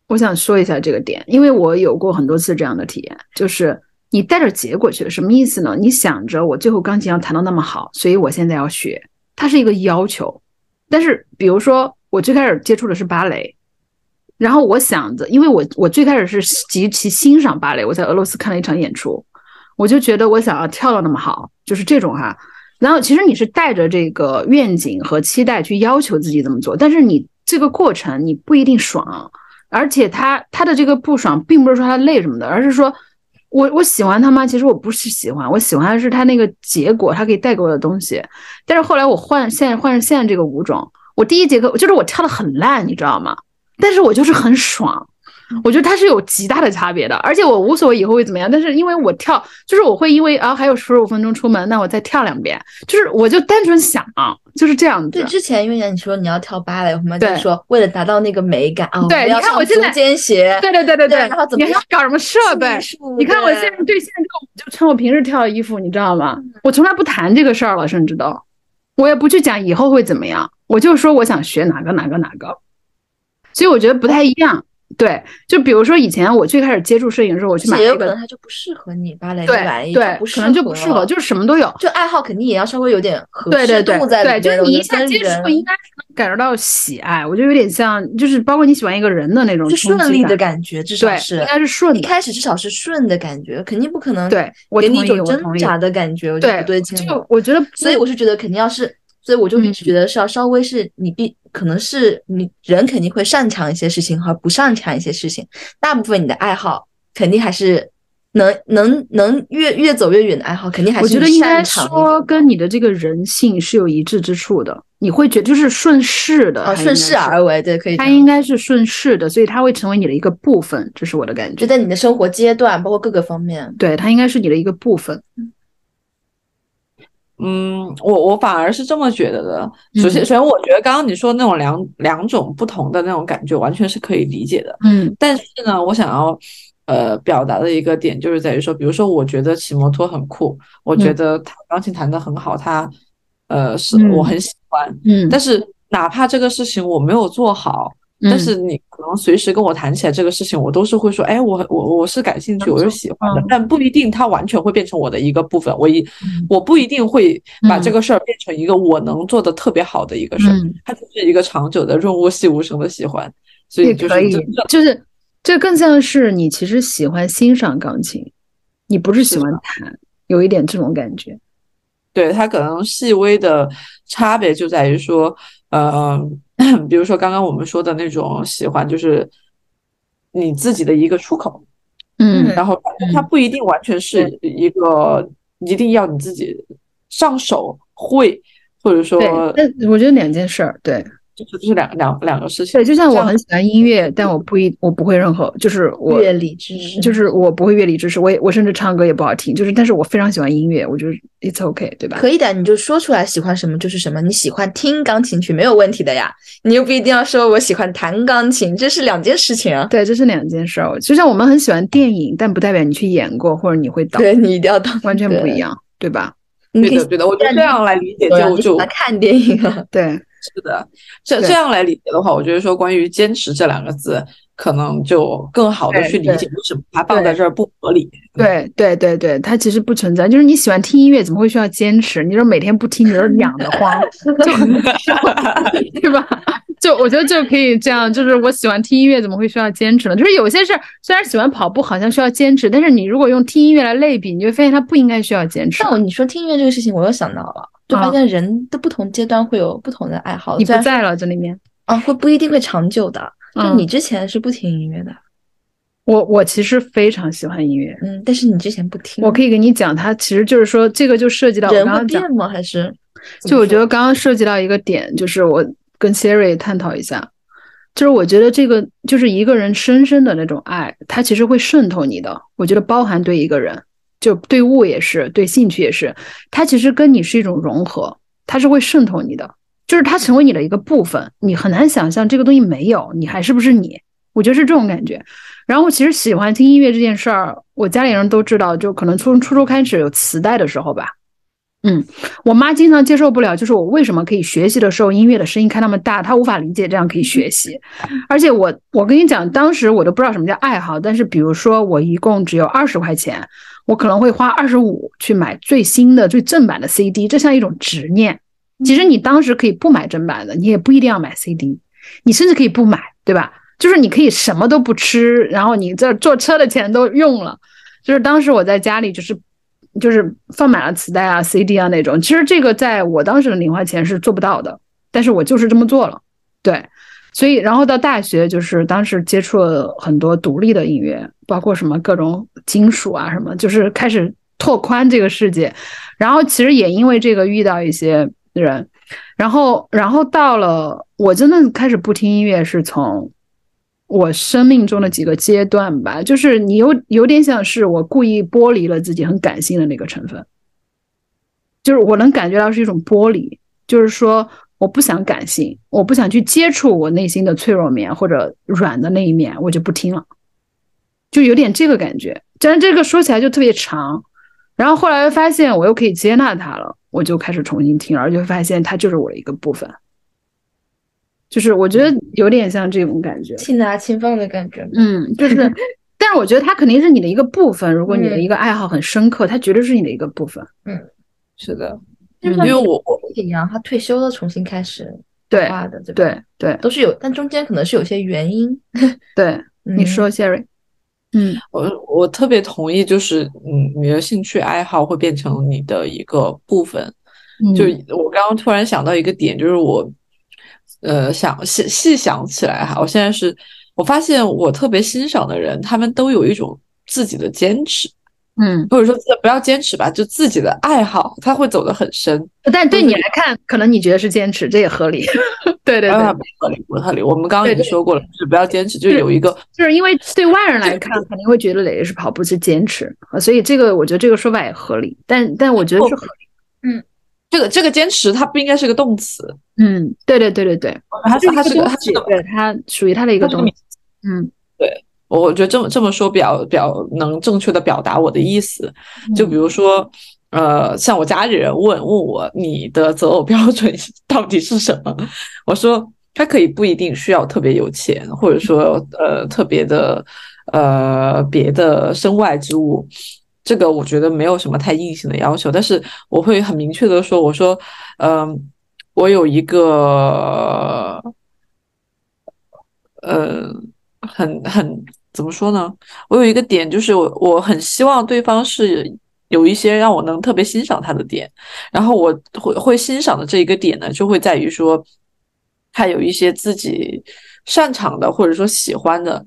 我想说一下这个点，因为我有过很多次这样的体验，就是你带着结果去的，什么意思呢？你想着我最后钢琴要弹到那么好，所以我现在要学，它是一个要求。但是比如说我最开始接触的是芭蕾。然后我想着，因为我我最开始是极其欣赏芭蕾，我在俄罗斯看了一场演出，我就觉得我想要跳到那么好，就是这种哈。然后其实你是带着这个愿景和期待去要求自己这么做，但是你这个过程你不一定爽，而且他他的这个不爽，并不是说他累什么的，而是说我我喜欢他吗？其实我不是喜欢，我喜欢的是他那个结果，他可以带给我的东西。但是后来我换现在换成现在这个舞种，我第一节课就是我跳的很烂，你知道吗？但是我就是很爽，我觉得它是有极大的差别的，而且我无所谓以后会怎么样。但是因为我跳，就是我会因为啊还有十五分钟出门，那我再跳两遍，就是我就单纯想，就是这样子。对，之前因为你说你要跳芭蕾，我们对就说为了达到那个美感啊，对你看我现在尖鞋，对对对对对然后怎么你还要搞什么设备你看我现在对对现在这个，我就穿我平时跳的衣服，你知道吗？我从来不谈这个事儿了，甚至都，我也不去讲以后会怎么样，我就说我想学哪个哪个哪个。所以我觉得不太一样。对，就比如说以前我最开始接触摄影的时候，我去买也有可能，它就不适合你芭蕾和晚艺对对，可能就不适合，就是什么都有。就爱好肯定也要稍微有点合对对对适度在对，里面。就是你一我觉得跟下接触，应该是能感受到喜爱。我觉得有点像，就是包括你喜欢一个人的那种就顺利的感，觉，至少，是应该是顺的。一开始至少是顺的感觉，肯定不可能对，我，给你一种。挣扎的感觉，我觉得对不对劲就我觉得，所以我是觉得肯定要是，所以我就一直觉得是要稍微是你必可能是你人肯定会擅长一些事情和不擅长一些事情，大部分你的爱好肯定还是能能能越越走越远的爱好，肯定还是你我觉得应该说跟你的这个人性是有一致之处的。你会觉得就是顺势的，顺势而为，对，可以这它。应该是顺势的，所以它会成为你的一个部分，这是我的感觉。就在你的生活阶段，包括各个方面，对，它应该是你的一个部分。嗯，我我反而是这么觉得的。首先，嗯首先，我觉得刚刚你说那种两两种不同的那种感觉，完全是可以理解的。嗯但是呢，我想要呃表达的一个点就是在于说，比如说，我觉得骑摩托很酷，我觉嗯得弹钢琴弹得很好，它呃是嗯我很喜欢。嗯，但是哪怕这个事情我没有做好，但嗯是你可能随时跟我谈起来这个事情，我都是会说，哎，我我我是感兴趣，我是喜欢的嗯，但不一定它完全会变成我的一个部分。我一嗯我不一定会把这嗯个事儿变成一个我能做的特别好的一个事儿，嗯它就是一个长久的润物细无声的喜欢。所以就是就是这更像是你其实喜欢欣赏钢琴，你不是喜欢弹，有一点这种感觉。对它可能细微的差别就在于说，呃，比如说刚刚我们说的那种喜欢，就是你自己的一个出口。嗯。然后它不一定完全是一个一定要你自己上手会，或者说对，那我觉得两件事儿，对就是这是两两两个事情。对，就像我很喜欢音乐，但我不一我不会任何，就是我乐理知识就是我不会乐理知识，我也我甚至唱歌也不好听，就是但是我非常喜欢音乐，我觉得 it's okay，对吧？可以的，你就说出来喜欢什么就是什么。你喜欢听钢琴曲没有问题的呀，你又不一定要说我喜欢弹钢琴，这是两件事情啊。对，这是两件事儿。就像我们很喜欢电影，但不代表你去演过或者你会导，对你一定要导完全不一样，对吧？你可以对的，对的，我觉得这样来理解就就看电影啊，对，是的，这这样来理解的话，我觉得说关于坚持这两个字，可能就更好的去理解为什么它放在这儿不合理。对对对对，它其实不存在。就是你喜欢听音乐，怎么会需要坚持？你说每天不听，你说痒得慌，就 对吧？就我觉得就可以这样，就是我喜欢听音乐，怎么会需要坚持呢？就是有些事儿虽然喜欢跑步，好像需要坚持，但是你如果用听音乐来类比，你就会发现它不应该需要坚持但。我你说听音乐这个事情，我又想到了，就发现人的不同阶段会有不同的爱好。你不在了，这里面，啊，会不一定会长久的。就嗯你之前是不听音乐的，我我其实非常喜欢音乐。嗯，但是你之前不听，我可以给你讲，它其实就是说，这个就涉及到人会变吗？还是就我觉得刚刚涉及到一个点，就是我跟 Siri 探讨一下，就是我觉得这个就是一个人深深的那种爱，它其实会渗透你的。我觉得包含对一个人，就对物也是，对兴趣也是，它其实跟你是一种融合，它是会渗透你的，就是它成为你的一个部分。你很难想象这个东西没有你还是不是你。我觉得是这种感觉。然后我其实喜欢听音乐这件事儿，我家里人都知道，就可能从初中开始有磁带的时候吧。嗯，我妈经常接受不了，就是我为什么可以学习的时候音乐的声音开那么大，她无法理解这样可以学习。而且我我跟你讲，当时我都不知道什么叫爱好，但是比如说我一共只有二十块钱，我可能会花二十五去买最新的最正版的 CD，这像一种执念。其实你当时可以不买正版的，你也不一定要买 CD，你甚至可以不买，对吧？就是你可以什么都不吃，然后你这坐车的钱都用了。就是当时我在家里就是。就是放满了磁带啊、CD 啊那种，其实这个在我当时的零花钱是做不到的，但是我就是这么做了，对，所以然后到大学，就是当时接触了很多独立的音乐，包括什么各种金属啊什么，就是开始拓宽这个世界，然后其实也因为这个遇到一些人，然后然后到了我真的开始不听音乐是从。我生命中的几个阶段吧，就是你有有点像是我故意剥离了自己很感性的那个成分，就是我能感觉到是一种剥离，就是说我不想感性，我不想去接触我内心的脆弱面或者软的那一面，我就不听了，就有点这个感觉。但是这个说起来就特别长，然后后来发现我又可以接纳它了，我就开始重新听，而且发现它就是我的一个部分。就是我觉得有点像这种感觉，轻拿轻放的感觉。嗯，就是，但是我觉得它肯定是你的一个部分。如果你的一个爱好很深刻，它绝对是你的一个部分。嗯，是的，因为我我一样，他退休了，重新开始对的，对对，都是有，但中间可能是有些原因。对，你说，Sherry。嗯，我我特别同意，就是嗯，你的兴趣爱好会变成你的一个部分。就我刚刚突然想到一个点，就是我。呃，想细细想起来哈，我现在是，我发现我特别欣赏的人，他们都有一种自己的坚持，嗯，或者说不要坚持吧，就自己的爱好，他会走得很深。但对你来看，可能你觉得是坚持，这也合理。对对对，不合理，不合理。我们刚刚已经说过了，就是不要坚持，就有一个，就是因为对外人来看，肯定会觉得磊磊是跑步是坚持，所以这个我觉得这个说法也合理。但但我觉得是合理，嗯。这个这个坚持，它不应该是个动词。嗯，对对对对对，它是它是个它是个对它属于它的一个东西。嗯，对，我觉得这么这么说表表能正确的表达我的意思。就比如说，呃，像我家里人问问我你的择偶标准到底是什么，我说他可以不一定需要特别有钱，或者说呃特别的呃别的身外之物。这个我觉得没有什么太硬性的要求，但是我会很明确的说，我说，嗯，我有一个，呃，很很怎么说呢？我有一个点，就是我我很希望对方是有一些让我能特别欣赏他的点，然后我会会欣赏的这一个点呢，就会在于说，他有一些自己擅长的或者说喜欢的，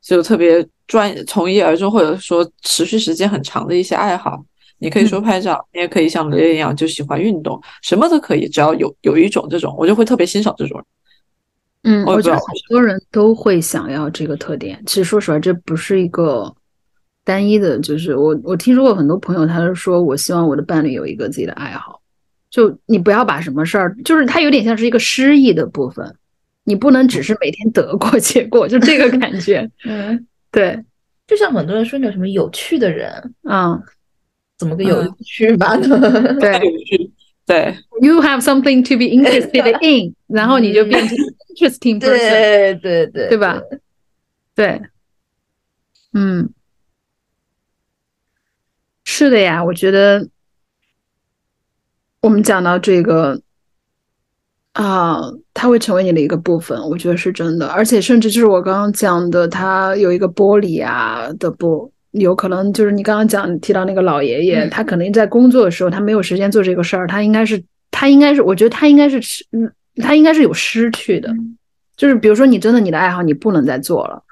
就特别。专从一而终，或者说持续时间很长的一些爱好，你可以说拍照，你也可以像雷雷一样就喜欢运动，什么都可以，只要有有一种这种，我就会特别欣赏这种人。嗯，我觉得很多人都会想要这个特点。其实说实话，这不是一个单一的，就是我我听说过很多朋友，他是说我希望我的伴侣有一个自己的爱好，就你不要把什么事儿，就是他有点像是一个诗意的部分，你不能只是每天得过 且过，就这个感觉。嗯。对，就像很多人说你有什么有趣的人，嗯，怎么个有趣法呢？对，对，You have something to be interested in，然后你就变成 interesting person，对对对，对吧？对，嗯，是的呀，我觉得我们讲到这个。啊，它会成为你的一个部分，我觉得是真的，而且甚至就是我刚刚讲的，它有一个玻璃啊的不，有可能就是你刚刚讲提到那个老爷爷，他可能在工作的时候他没有时间做这个事儿，他应该是他应该是，我觉得他应该是失，他应该是有失去的，就是比如说你真的你的爱好你不能再做了，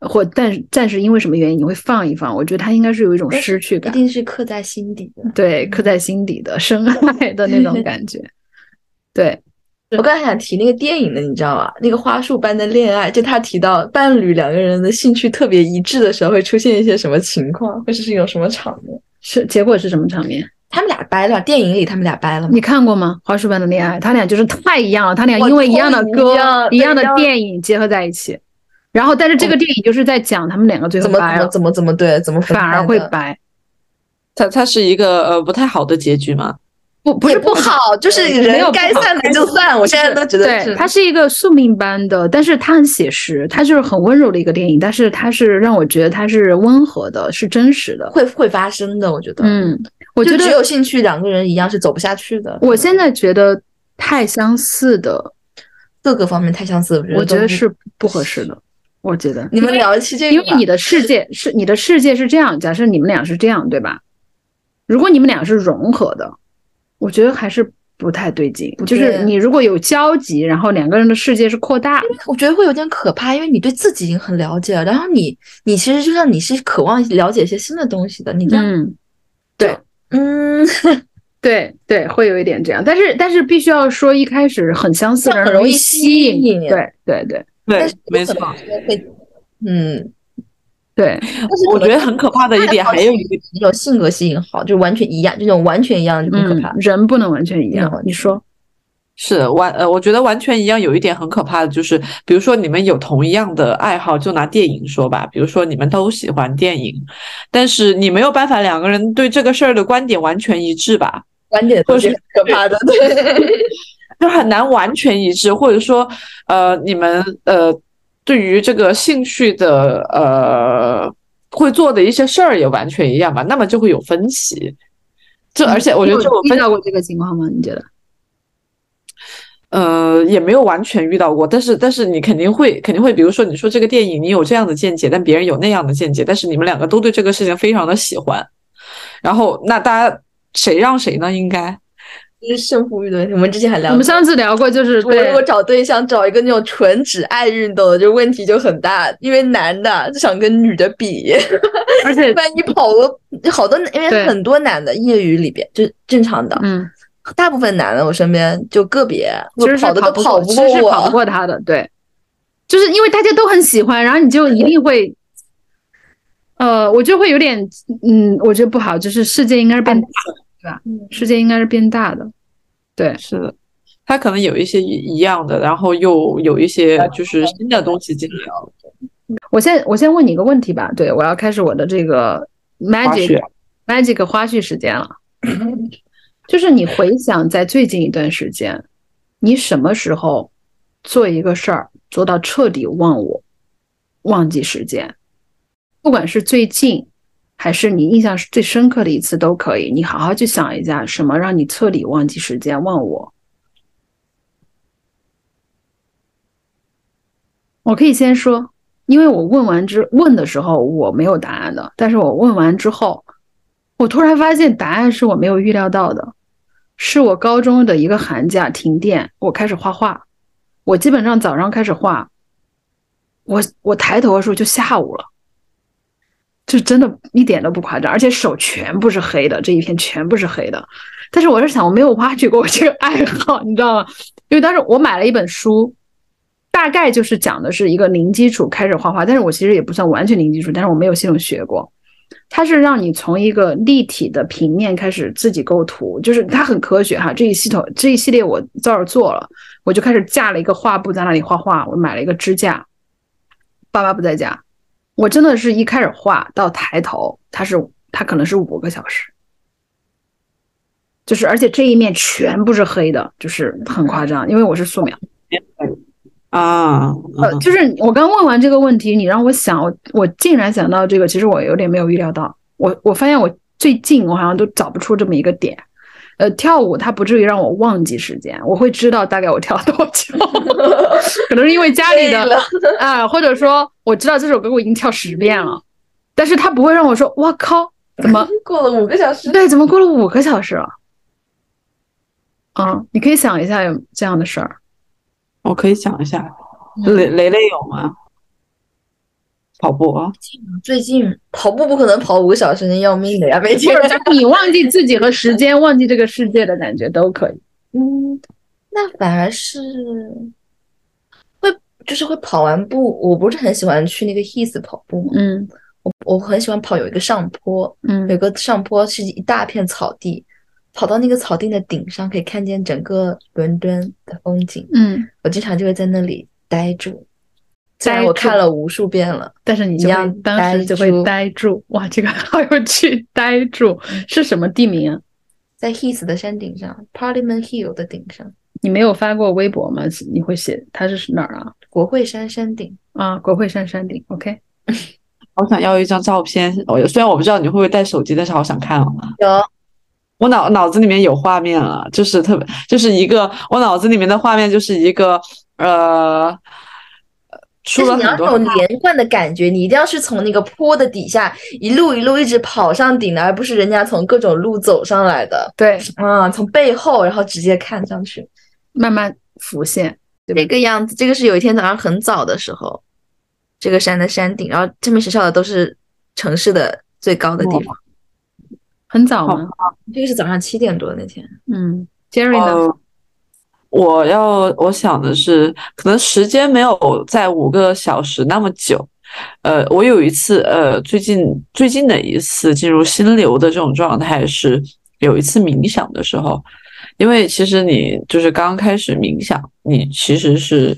或但暂时因为什么原因你会放一放，我觉得他应该是有一种失去感，一定是刻在心底的，对，刻在心底的深爱的那种感觉，对。我刚才想提那个电影的，你知道吗？那个花束般的恋爱，就他提到伴侣两个人的兴趣特别一致的时候，会出现一些什么情况，或者是有什么场面？是结果是什么场面？他们俩掰了，电影里他们俩掰了。你看过吗？花束般的恋爱，他俩就是太一样了，他俩因为一样的歌、一样的电影结合在一起。然后，但是这个电影就是在讲他们两个最后怎么掰了，怎么怎么怎么对，怎么反而会掰，它它是一个呃不太好的结局嘛？不不是。不好，就是没有该散的就散。我现在都觉得对，是它是一个宿命般的，但是它很写实，它就是很温柔的一个电影，但是它是让我觉得它是温和的，是真实的。会会发生的，我觉得。嗯，我觉得只有兴趣两个人一样是走不下去的。我现在觉得太相似的，各个方面太相似了，我觉得是不合适的。我觉得你们聊一期这个，因为你的世界是你的世界是这样，假设你们俩是这样，对吧？如果你们俩是融合的，我觉得还是不太对劲。就是你如果有交集，然后两个人的世界是扩大，我觉得会有点可怕，因为你对自己已经很了解了，然后你你其实就像你是渴望了解一些新的东西的，你这样嗯，嗯，对对，会有一点这样。但是但是必须要说，一开始很相似很容易吸吸引对对对对，没错。会嗯，对，但是我觉得很可怕的一点还有一个，这种性格吸引好，就完全一样，这种完全一样就很可怕嗯，。人不能完全一样嗯。你说，是完呃，我觉得完全一样。有一点很可怕的就是，比如说你们有同一样的爱好，就拿电影说吧，比如说你们都喜欢电影，但是你没有办法两个人对这个事儿的观点完全一致吧，观点都是很可怕的，对，就很难完全一致，或者说呃，你们呃对于这个兴趣的呃会做的一些事儿也完全一样吧，那么就会有分歧。这而且我觉得就我分遇到过这个情况吗？你觉得？呃，也没有完全遇到过，但是但是你肯定会肯定会，比如说你说这个电影你有这样的见解，但别人有那样的见解，但是你们两个都对这个事情非常的喜欢，然后那大家谁让谁呢？应该就是胜负欲的问题。我们之前还聊过，我们上次聊过，就是我如果找对象，找一个那种纯只爱运动的，就问题就很大，因为男的就想跟女的比，而且万 一跑了好多，因为很多男的业余里边就正常的，嗯，大部分男的我身边就个别其实是跑的都不跑不其实是跑不过他的，对，就是因为大家都很喜欢，然后你就一定会，呃，我就会有点，嗯，我觉得不好，就是世界应该是变大的，对吧？世界应该是变大的，对，是的，它可能有一些一一样的，然后又有一些就是新的东西进来了。我先我先问你一个问题吧，对我要开始我的这个 magic magic 花絮时间了，就是你回想在最近一段时间，你什么时候做一个事儿做到彻底忘我，忘记时间，不管是最近还是你印象最深刻的一次都可以，你好好去想一下，什么让你彻底忘记时间、忘我。我可以先说，因为我问完之问的时候我没有答案的，但是我问完之后，我突然发现答案是我没有预料到的，是我高中的一个寒假停电，我开始画画，我基本上早上开始画，我我抬头的时候就下午了，就真的一点都不夸张，而且手全部是黑的，这一片全部是黑的。但是我是想，我没有挖掘过我这个爱好，你知道吗？因为当时我买了一本书，大概就是讲的是一个零基础开始画画，但是我其实也不算完全零基础，但是我没有系统学过。它是让你从一个立体的平面开始自己构图，就是它很科学哈。这一系统这一系列我照着做了，我就开始架了一个画布在那里画画，我买了一个支架。爸爸不在家，我真的是一开始画到抬头，它是它可能是五个小时，就是而且这一面全部是黑的，就是很夸张，因为我是素描。啊，呃，就是我刚问完这个问题，你让我想，我我竟然想到这个，其实我有点没有预料到。我我发现我最近我好像都找不出这么一个点。呃，跳舞它不至于让我忘记时间，我会知道大概我跳了多久，可能是因为家里的啊、或者说我知道这首歌我已经跳十遍了，但是它不会让我说哇靠，怎么 过了五个小时，对，怎么过了五个小时了？啊，你可以想一下有这样的事儿。我可以想一下，嗯雷雷雷有吗？跑步啊，最近跑步不可能跑五个小时，那要命的呀，没劲或。者就你忘记自己和时间，忘记这个世界的感觉都可以。嗯，那反而是会，就是会跑完步。我不是很喜欢去那个 His 跑步嘛，嗯我我很喜欢跑有一个上坡，嗯有嗯个上坡是一大片草地，跑到那个草地的顶上，可以看见整个伦敦的风景。嗯我经常就会在那里呆住，虽然我看了无数遍了，但是你就会当时就会呆住呆住。哇，这个 好有趣，呆住是什么地名啊？在 Heath 的山顶上，Parliament Hill 的顶上，你没有发过微博吗？你会写它是哪儿啊？国会山山顶。啊，国会山山顶。OK，好想要一张照片。我虽然我不知道你会不会带手机，但是好想看哦。有我脑脑子里面有画面了，就是特别，就是一个我脑子里面的画面就是一个呃，出就是你要了很多有连贯的感觉，你一定要是从那个坡的底下一路一路一直跑上顶的，而不是人家从各种路走上来的。对，啊，从背后然后直接看上去，慢慢浮现。这个样子。这个是有一天早上很早的时候，这个山的山顶，然后这边学校的都是城市的最高的地方。很早吗？这个是早上七点多那天。嗯，Jerry 呢？我要我想的是，可能时间没有在五个小时那么久。呃，我有一次，呃，最近最近的一次进入心流的这种状态是有一次冥想的时候，因为其实你就是刚开始冥想，你其实是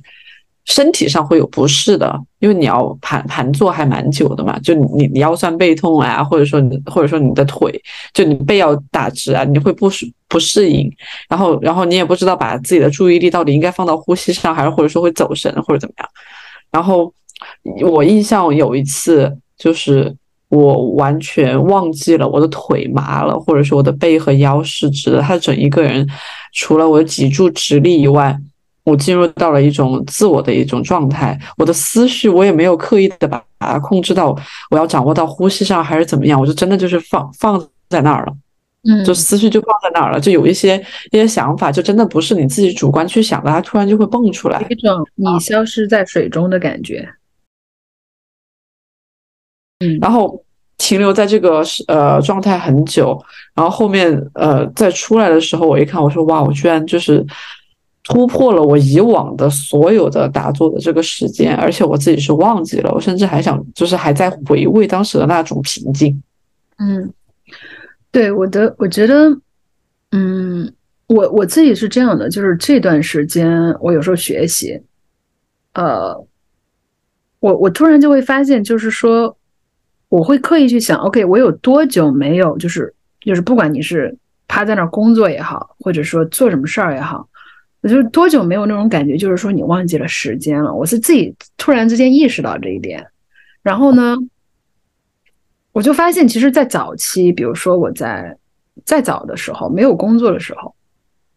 身体上会有不适的，因为你要盘盘坐还蛮久的嘛，就你你腰酸背痛啊，或者说你或者说你的腿，就你背要打直啊，你会不适不适应，然后然后你也不知道把自己的注意力到底应该放到呼吸上，还是或者说会走神或者怎么样。然后我印象有一次就是我完全忘记了我的腿麻了，或者说我的背和腰是直的，他整一个人除了我的脊柱直立以外。我进入到了一种自我的一种状态，我的思绪我也没有刻意的把把它控制到我要掌握到呼吸上还是怎么样，我就真的就是放放在那儿了，嗯，就思绪就放在那儿了，就有一些一些想法，就真的不是你自己主观去想的，它突然就会蹦出来。一种你消失在水中的感觉。嗯，然后停留在这个呃状态很久，然后后面呃再出来的时候，我一看，我说哇，我居然就是突破了我以往的所有的打坐的这个时间，而且我自己是忘记了，我甚至还想就是还在回味当时的那种平静。嗯，对我的，我觉得，嗯，我我自己是这样的，就是这段时间我有时候学习，呃，我我突然就会发现，就是说，我会刻意去想，OK，我有多久没有，就是就是不管你是趴在那儿工作也好，或者说做什么事儿也好，我就多久没有那种感觉，就是说你忘记了时间了。我是自己突然之间意识到这一点，然后呢，我就发现，其实，在早期，比如说我在再早的时候，没有工作的时候，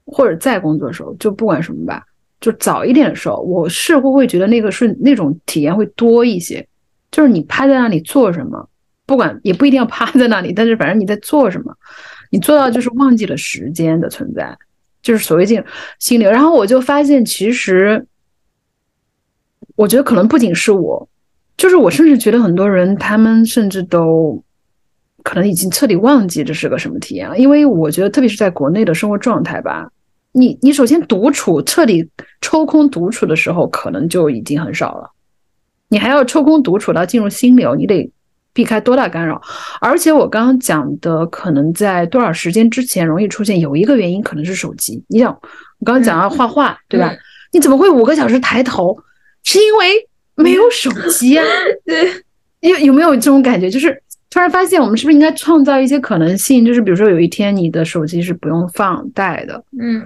或者在工作的时候，就不管什么吧，就早一点的时候，我似乎会觉得那个是那种体验会多一些，就是你趴在那里做什么，不管也不一定要趴在那里，但是反正你在做什么，你做到就是忘记了时间的存在，就是所谓进心流。然后我就发现，其实我觉得可能不仅是我。就是我甚至觉得很多人，他们甚至都可能已经彻底忘记这是个什么体验了。因为我觉得，特别是在国内的生活状态吧，你你首先独处，彻底抽空独处的时候，可能就已经很少了。你还要抽空独处到进入心流，你得避开多大干扰。而且我刚刚讲的，可能在多少时间之前容易出现，有一个原因可能是手机。你想，我刚刚讲到画画，对吧？你怎么会五个小时抬头？是因为没有手机啊，对，有有没有这种感觉？就是突然发现，我们是不是应该创造一些可能性？就是比如说，有一天你的手机是不用放带的，嗯，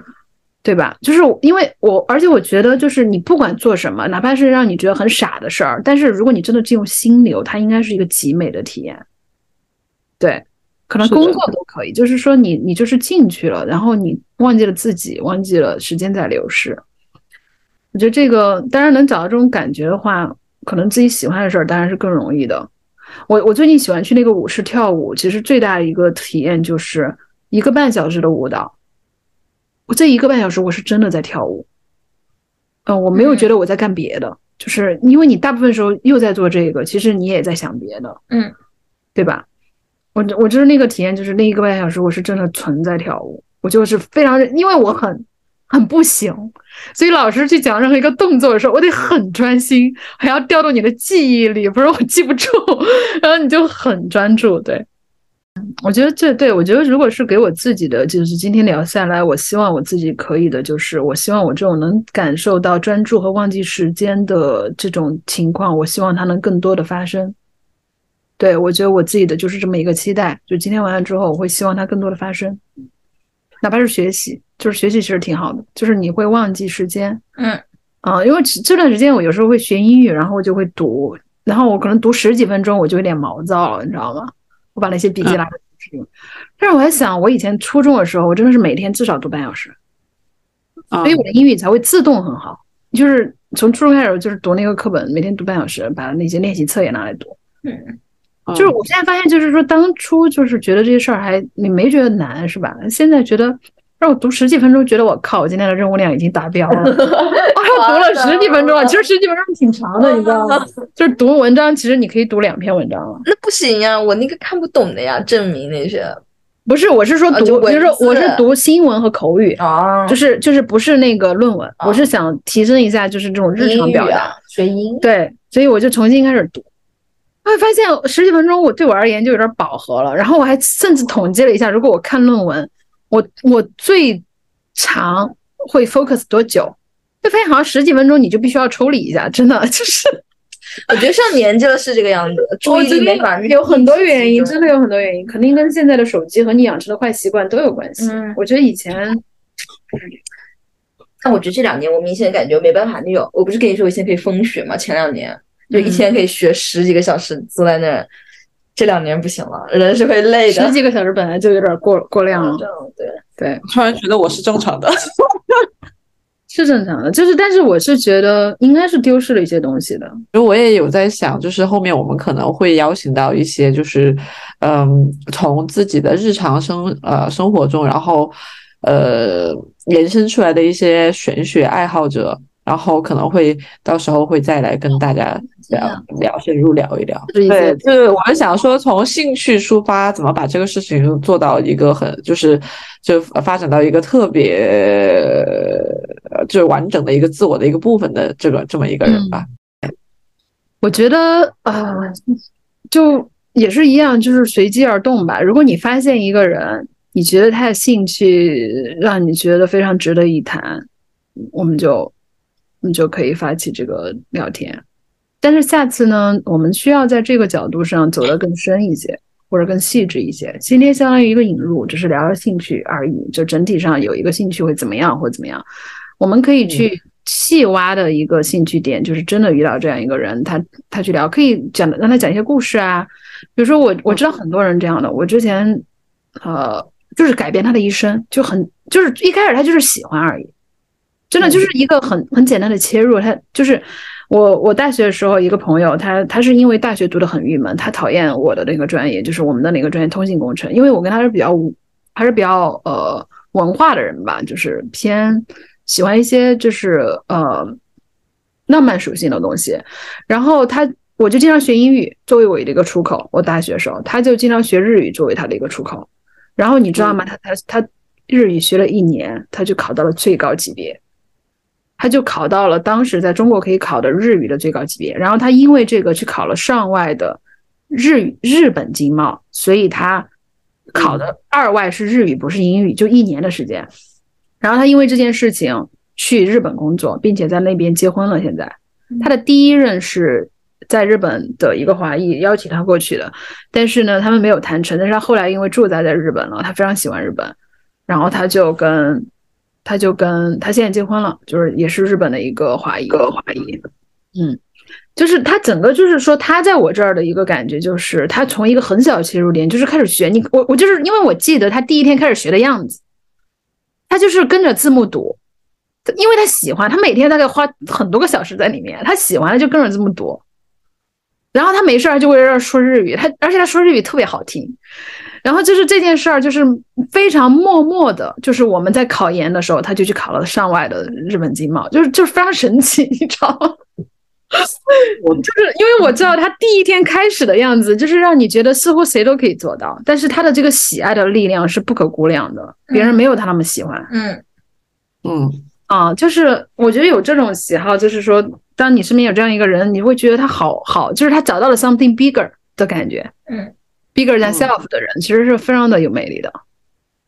对吧？就是因为我，而且我觉得，就是你不管做什么，哪怕是让你觉得很傻的事儿，但是如果你真的进入心流，它应该是一个极美的体验。对，可能工作都可以，就是说你你就是进去了，然后你忘记了自己，忘记了时间在流逝。我觉得这个当然能找到这种感觉的话，可能自己喜欢的事儿当然是更容易的。我我最近喜欢去那个舞室跳舞，其实最大的一个体验就是一个半小时的舞蹈。我这一个半小时我是真的在跳舞，嗯、我没有觉得我在干别的，就是因为你大部分时候又在做这个，其实你也在想别的，嗯，对吧？我我就是那个体验，就是那一个半小时，我是真的存在跳舞，我就是非常，因为我很很不行，所以老师去讲任何一个动作的时候，我得很专心，还要调动你的记忆力，不然我记不住，然后你就很专注，对。我觉得这对我觉得，如果是给我自己的，就是今天聊下来，我希望我自己可以的，就是我希望我这种能感受到专注和忘记时间的这种情况，我希望它能更多的发生。对我觉得我自己的就是这么一个期待，就今天完了之后，我会希望它更多的发生，哪怕是学习，就是学习其实挺好的，就是你会忘记时间，嗯啊，因为这段时间我有时候会学英语，然后我就会读，然后我可能读十几分钟我就有点毛躁了，你知道吗？我把那些笔记拉回去，但是我在想，我以前初中的时候，我真的是每天至少读半小时，啊所以我的英语才会自动很好。就是从初中开始，就是读那个课本，每天读半小时，把那些练习册也拿来读。嗯，就是我现在发现，就是说当初就是觉得这些事儿还你没觉得难是吧？现在觉得让我读十几分钟，觉得我靠，我今天的任务量已经达标了。我读了十几分钟了，其实十几分钟挺长的，你知道吗？就是读文章，其实你可以读两篇文章了。那不行呀，我那个看不懂的呀，证明那些不是，我是说读，啊就是我是读新闻和口语，啊就是就是不是那个论文，我是想提升一下就是这种日常表达。啊，学英对，所以我就重新开始读，我会发现十几分钟我对我而言就有点饱和了。然后我还甚至统计了一下，如果我看论文，我我最长会 focus 多久？就发现好像十几分钟你就必须要抽离一下，真的就是 我觉得上年纪了是这个样子，注意力没法有很多原因，真的有很多原因，肯定跟现在的手机和你养成的坏习惯都有关系。嗯我觉得以前 但我觉得这两年我明显感觉没办法那种，我不是跟你说我以前可以疯学吗？前两年就一天可以学十几个小时，坐在那儿。这两年不行了，人是会累的。十几个小时本来就有点过过量了这，样对，对，突然觉得我是正常的。是正常的。就是，但是我是觉得应该是丢失了一些东西的。就我也有在想，就是后面我们可能会邀请到一些，就是嗯，从自己的日常生呃生活中，然后呃延伸出来的一些玄学爱好者，然后可能会到时候会再来跟大家聊聊，深入聊一聊。对，就是我们想说，从兴趣出发，怎么把这个事情做到一个很，就是就发展到一个特别，呃就是完整的一个自我的一个部分的这个这么一个人吧。我觉得啊、呃就也是一样，就是随机而动吧。如果你发现一个人，你觉得他的兴趣让你觉得非常值得一谈，我们就你就可以发起这个聊天。但是下次呢，我们需要在这个角度上走得更深一些，或者更细致一些。今天相当于一个引入，只是聊聊兴趣而已，就整体上有一个兴趣会怎么样，或怎么样。我们可以去细挖的一个兴趣点，就是真的遇到这样一个人，他他去聊，可以讲让他讲一些故事啊。比如说我我知道很多人这样的，我之前呃就是改变他的一生，就很就是一开始他就是喜欢而已，真的就是一个很很简单的切入。他就是我我大学的时候一个朋友，他他是因为大学读的很郁闷，他讨厌我的那个专业，就是我们的那个专业通信工程，因为我跟他是比较还是比较呃文化的人吧，就是偏喜欢一些就是呃浪漫属性的东西。然后他我就经常学英语作为我的一个出口，我大学时候他就经常学日语作为他的一个出口。然后你知道吗？他他他日语学了一年，他就考到了最高级别。他就考到了当时在中国可以考的日语的最高级别，然后他因为这个去考了上外的日语日本经贸，所以他考的二外是日语，不是英语，就一年的时间。然后他因为这件事情去日本工作，并且在那边结婚了。现在他的第一任是在日本的一个华裔邀请他过去的，但是呢，他们没有谈成。但是他后来因为住在在日本了，他非常喜欢日本，然后他就跟他就跟他现在结婚了，就是也是日本的一个华裔，一个华裔，嗯。就是他整个就是说，他在我这儿的一个感觉就是，他从一个很小的切入点，就是开始学你我我就是因为我记得他第一天开始学的样子，他就是跟着字幕读，因为他喜欢，他每天大概花很多个小时在里面，他喜欢了就跟着字幕读，然后他没事儿就会在这说日语，他而且他说日语特别好听，然后就是这件事儿就是非常默默的，就是我们在考研的时候，他就去考了上外的日本经贸，就是就是非常神奇，你知道吗？就是因为我知道他第一天开始的样子，就是让你觉得似乎谁都可以做到，但是他的这个喜爱的力量是不可估量的，别人没有他那么喜欢。嗯嗯，啊，就是我觉得有这种喜好，就是说，当你身边有这样一个人，你会觉得他好好，就是他找到了 something bigger 的感觉。嗯 bigger than self 的人，其实是非常的有魅力的。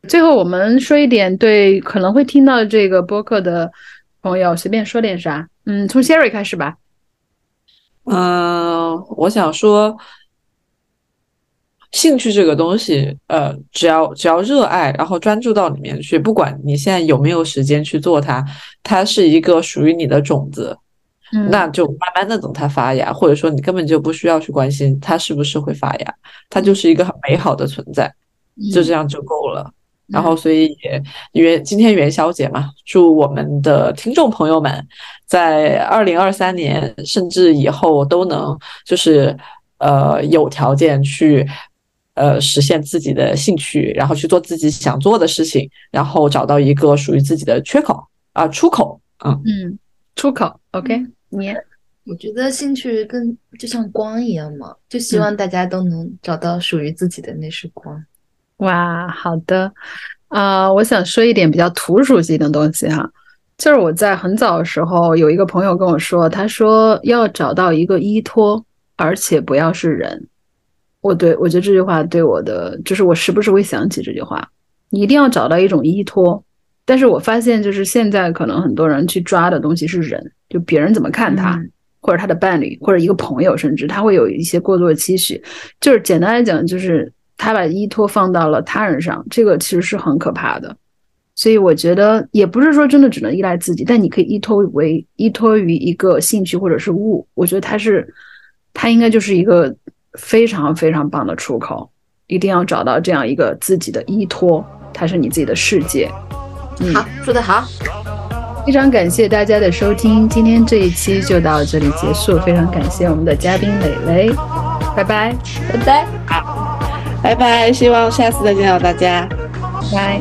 最后，我们说一点对可能会听到这个播客的朋友，随便说点啥。嗯，从 Sherry 开始吧。嗯，我想说，兴趣这个东西，呃，只要只要热爱，然后专注到里面去，不管你现在有没有时间去做它，它是一个属于你的种子，嗯那就慢慢的等它发芽，或者说你根本就不需要去关心它是不是会发芽，它就是一个很美好的存在，就这样就够了。然后，所以也元今天元宵节嘛，祝我们的听众朋友们在二零二三年甚至以后都能就是呃有条件去呃实现自己的兴趣，然后去做自己想做的事情，然后找到一个属于自己的缺口啊、出口。嗯。嗯，出口 OK，你我觉得兴趣跟就像光一样嘛，就希望大家都能找到属于自己的那束光。哇，好的，啊、我想说一点比较土属性的东西哈，就是我在很早的时候有一个朋友跟我说，他说要找到一个依托，而且不要是人。我对我觉得这句话对我的，就是我时不时会想起这句话，你一定要找到一种依托。但是我发现，就是现在可能很多人去抓的东西是人，就别人怎么看他，嗯或者他的伴侣，或者一个朋友，甚至他会有一些过多的期许。就是简单来讲，就是他把依托放到了他人上，这个其实是很可怕的。所以我觉得也不是说真的只能依赖自己，但你可以依托为依托于一个兴趣或者是物，我觉得它是它应该就是一个非常非常棒的出口。一定要找到这样一个自己的依托，它是你自己的世界。嗯，好，说得好，非常感谢大家的收听，今天这一期就到这里结束。非常感谢我们的嘉宾蕾蕾，拜拜，拜拜。拜拜，希望下次再见到大家。拜。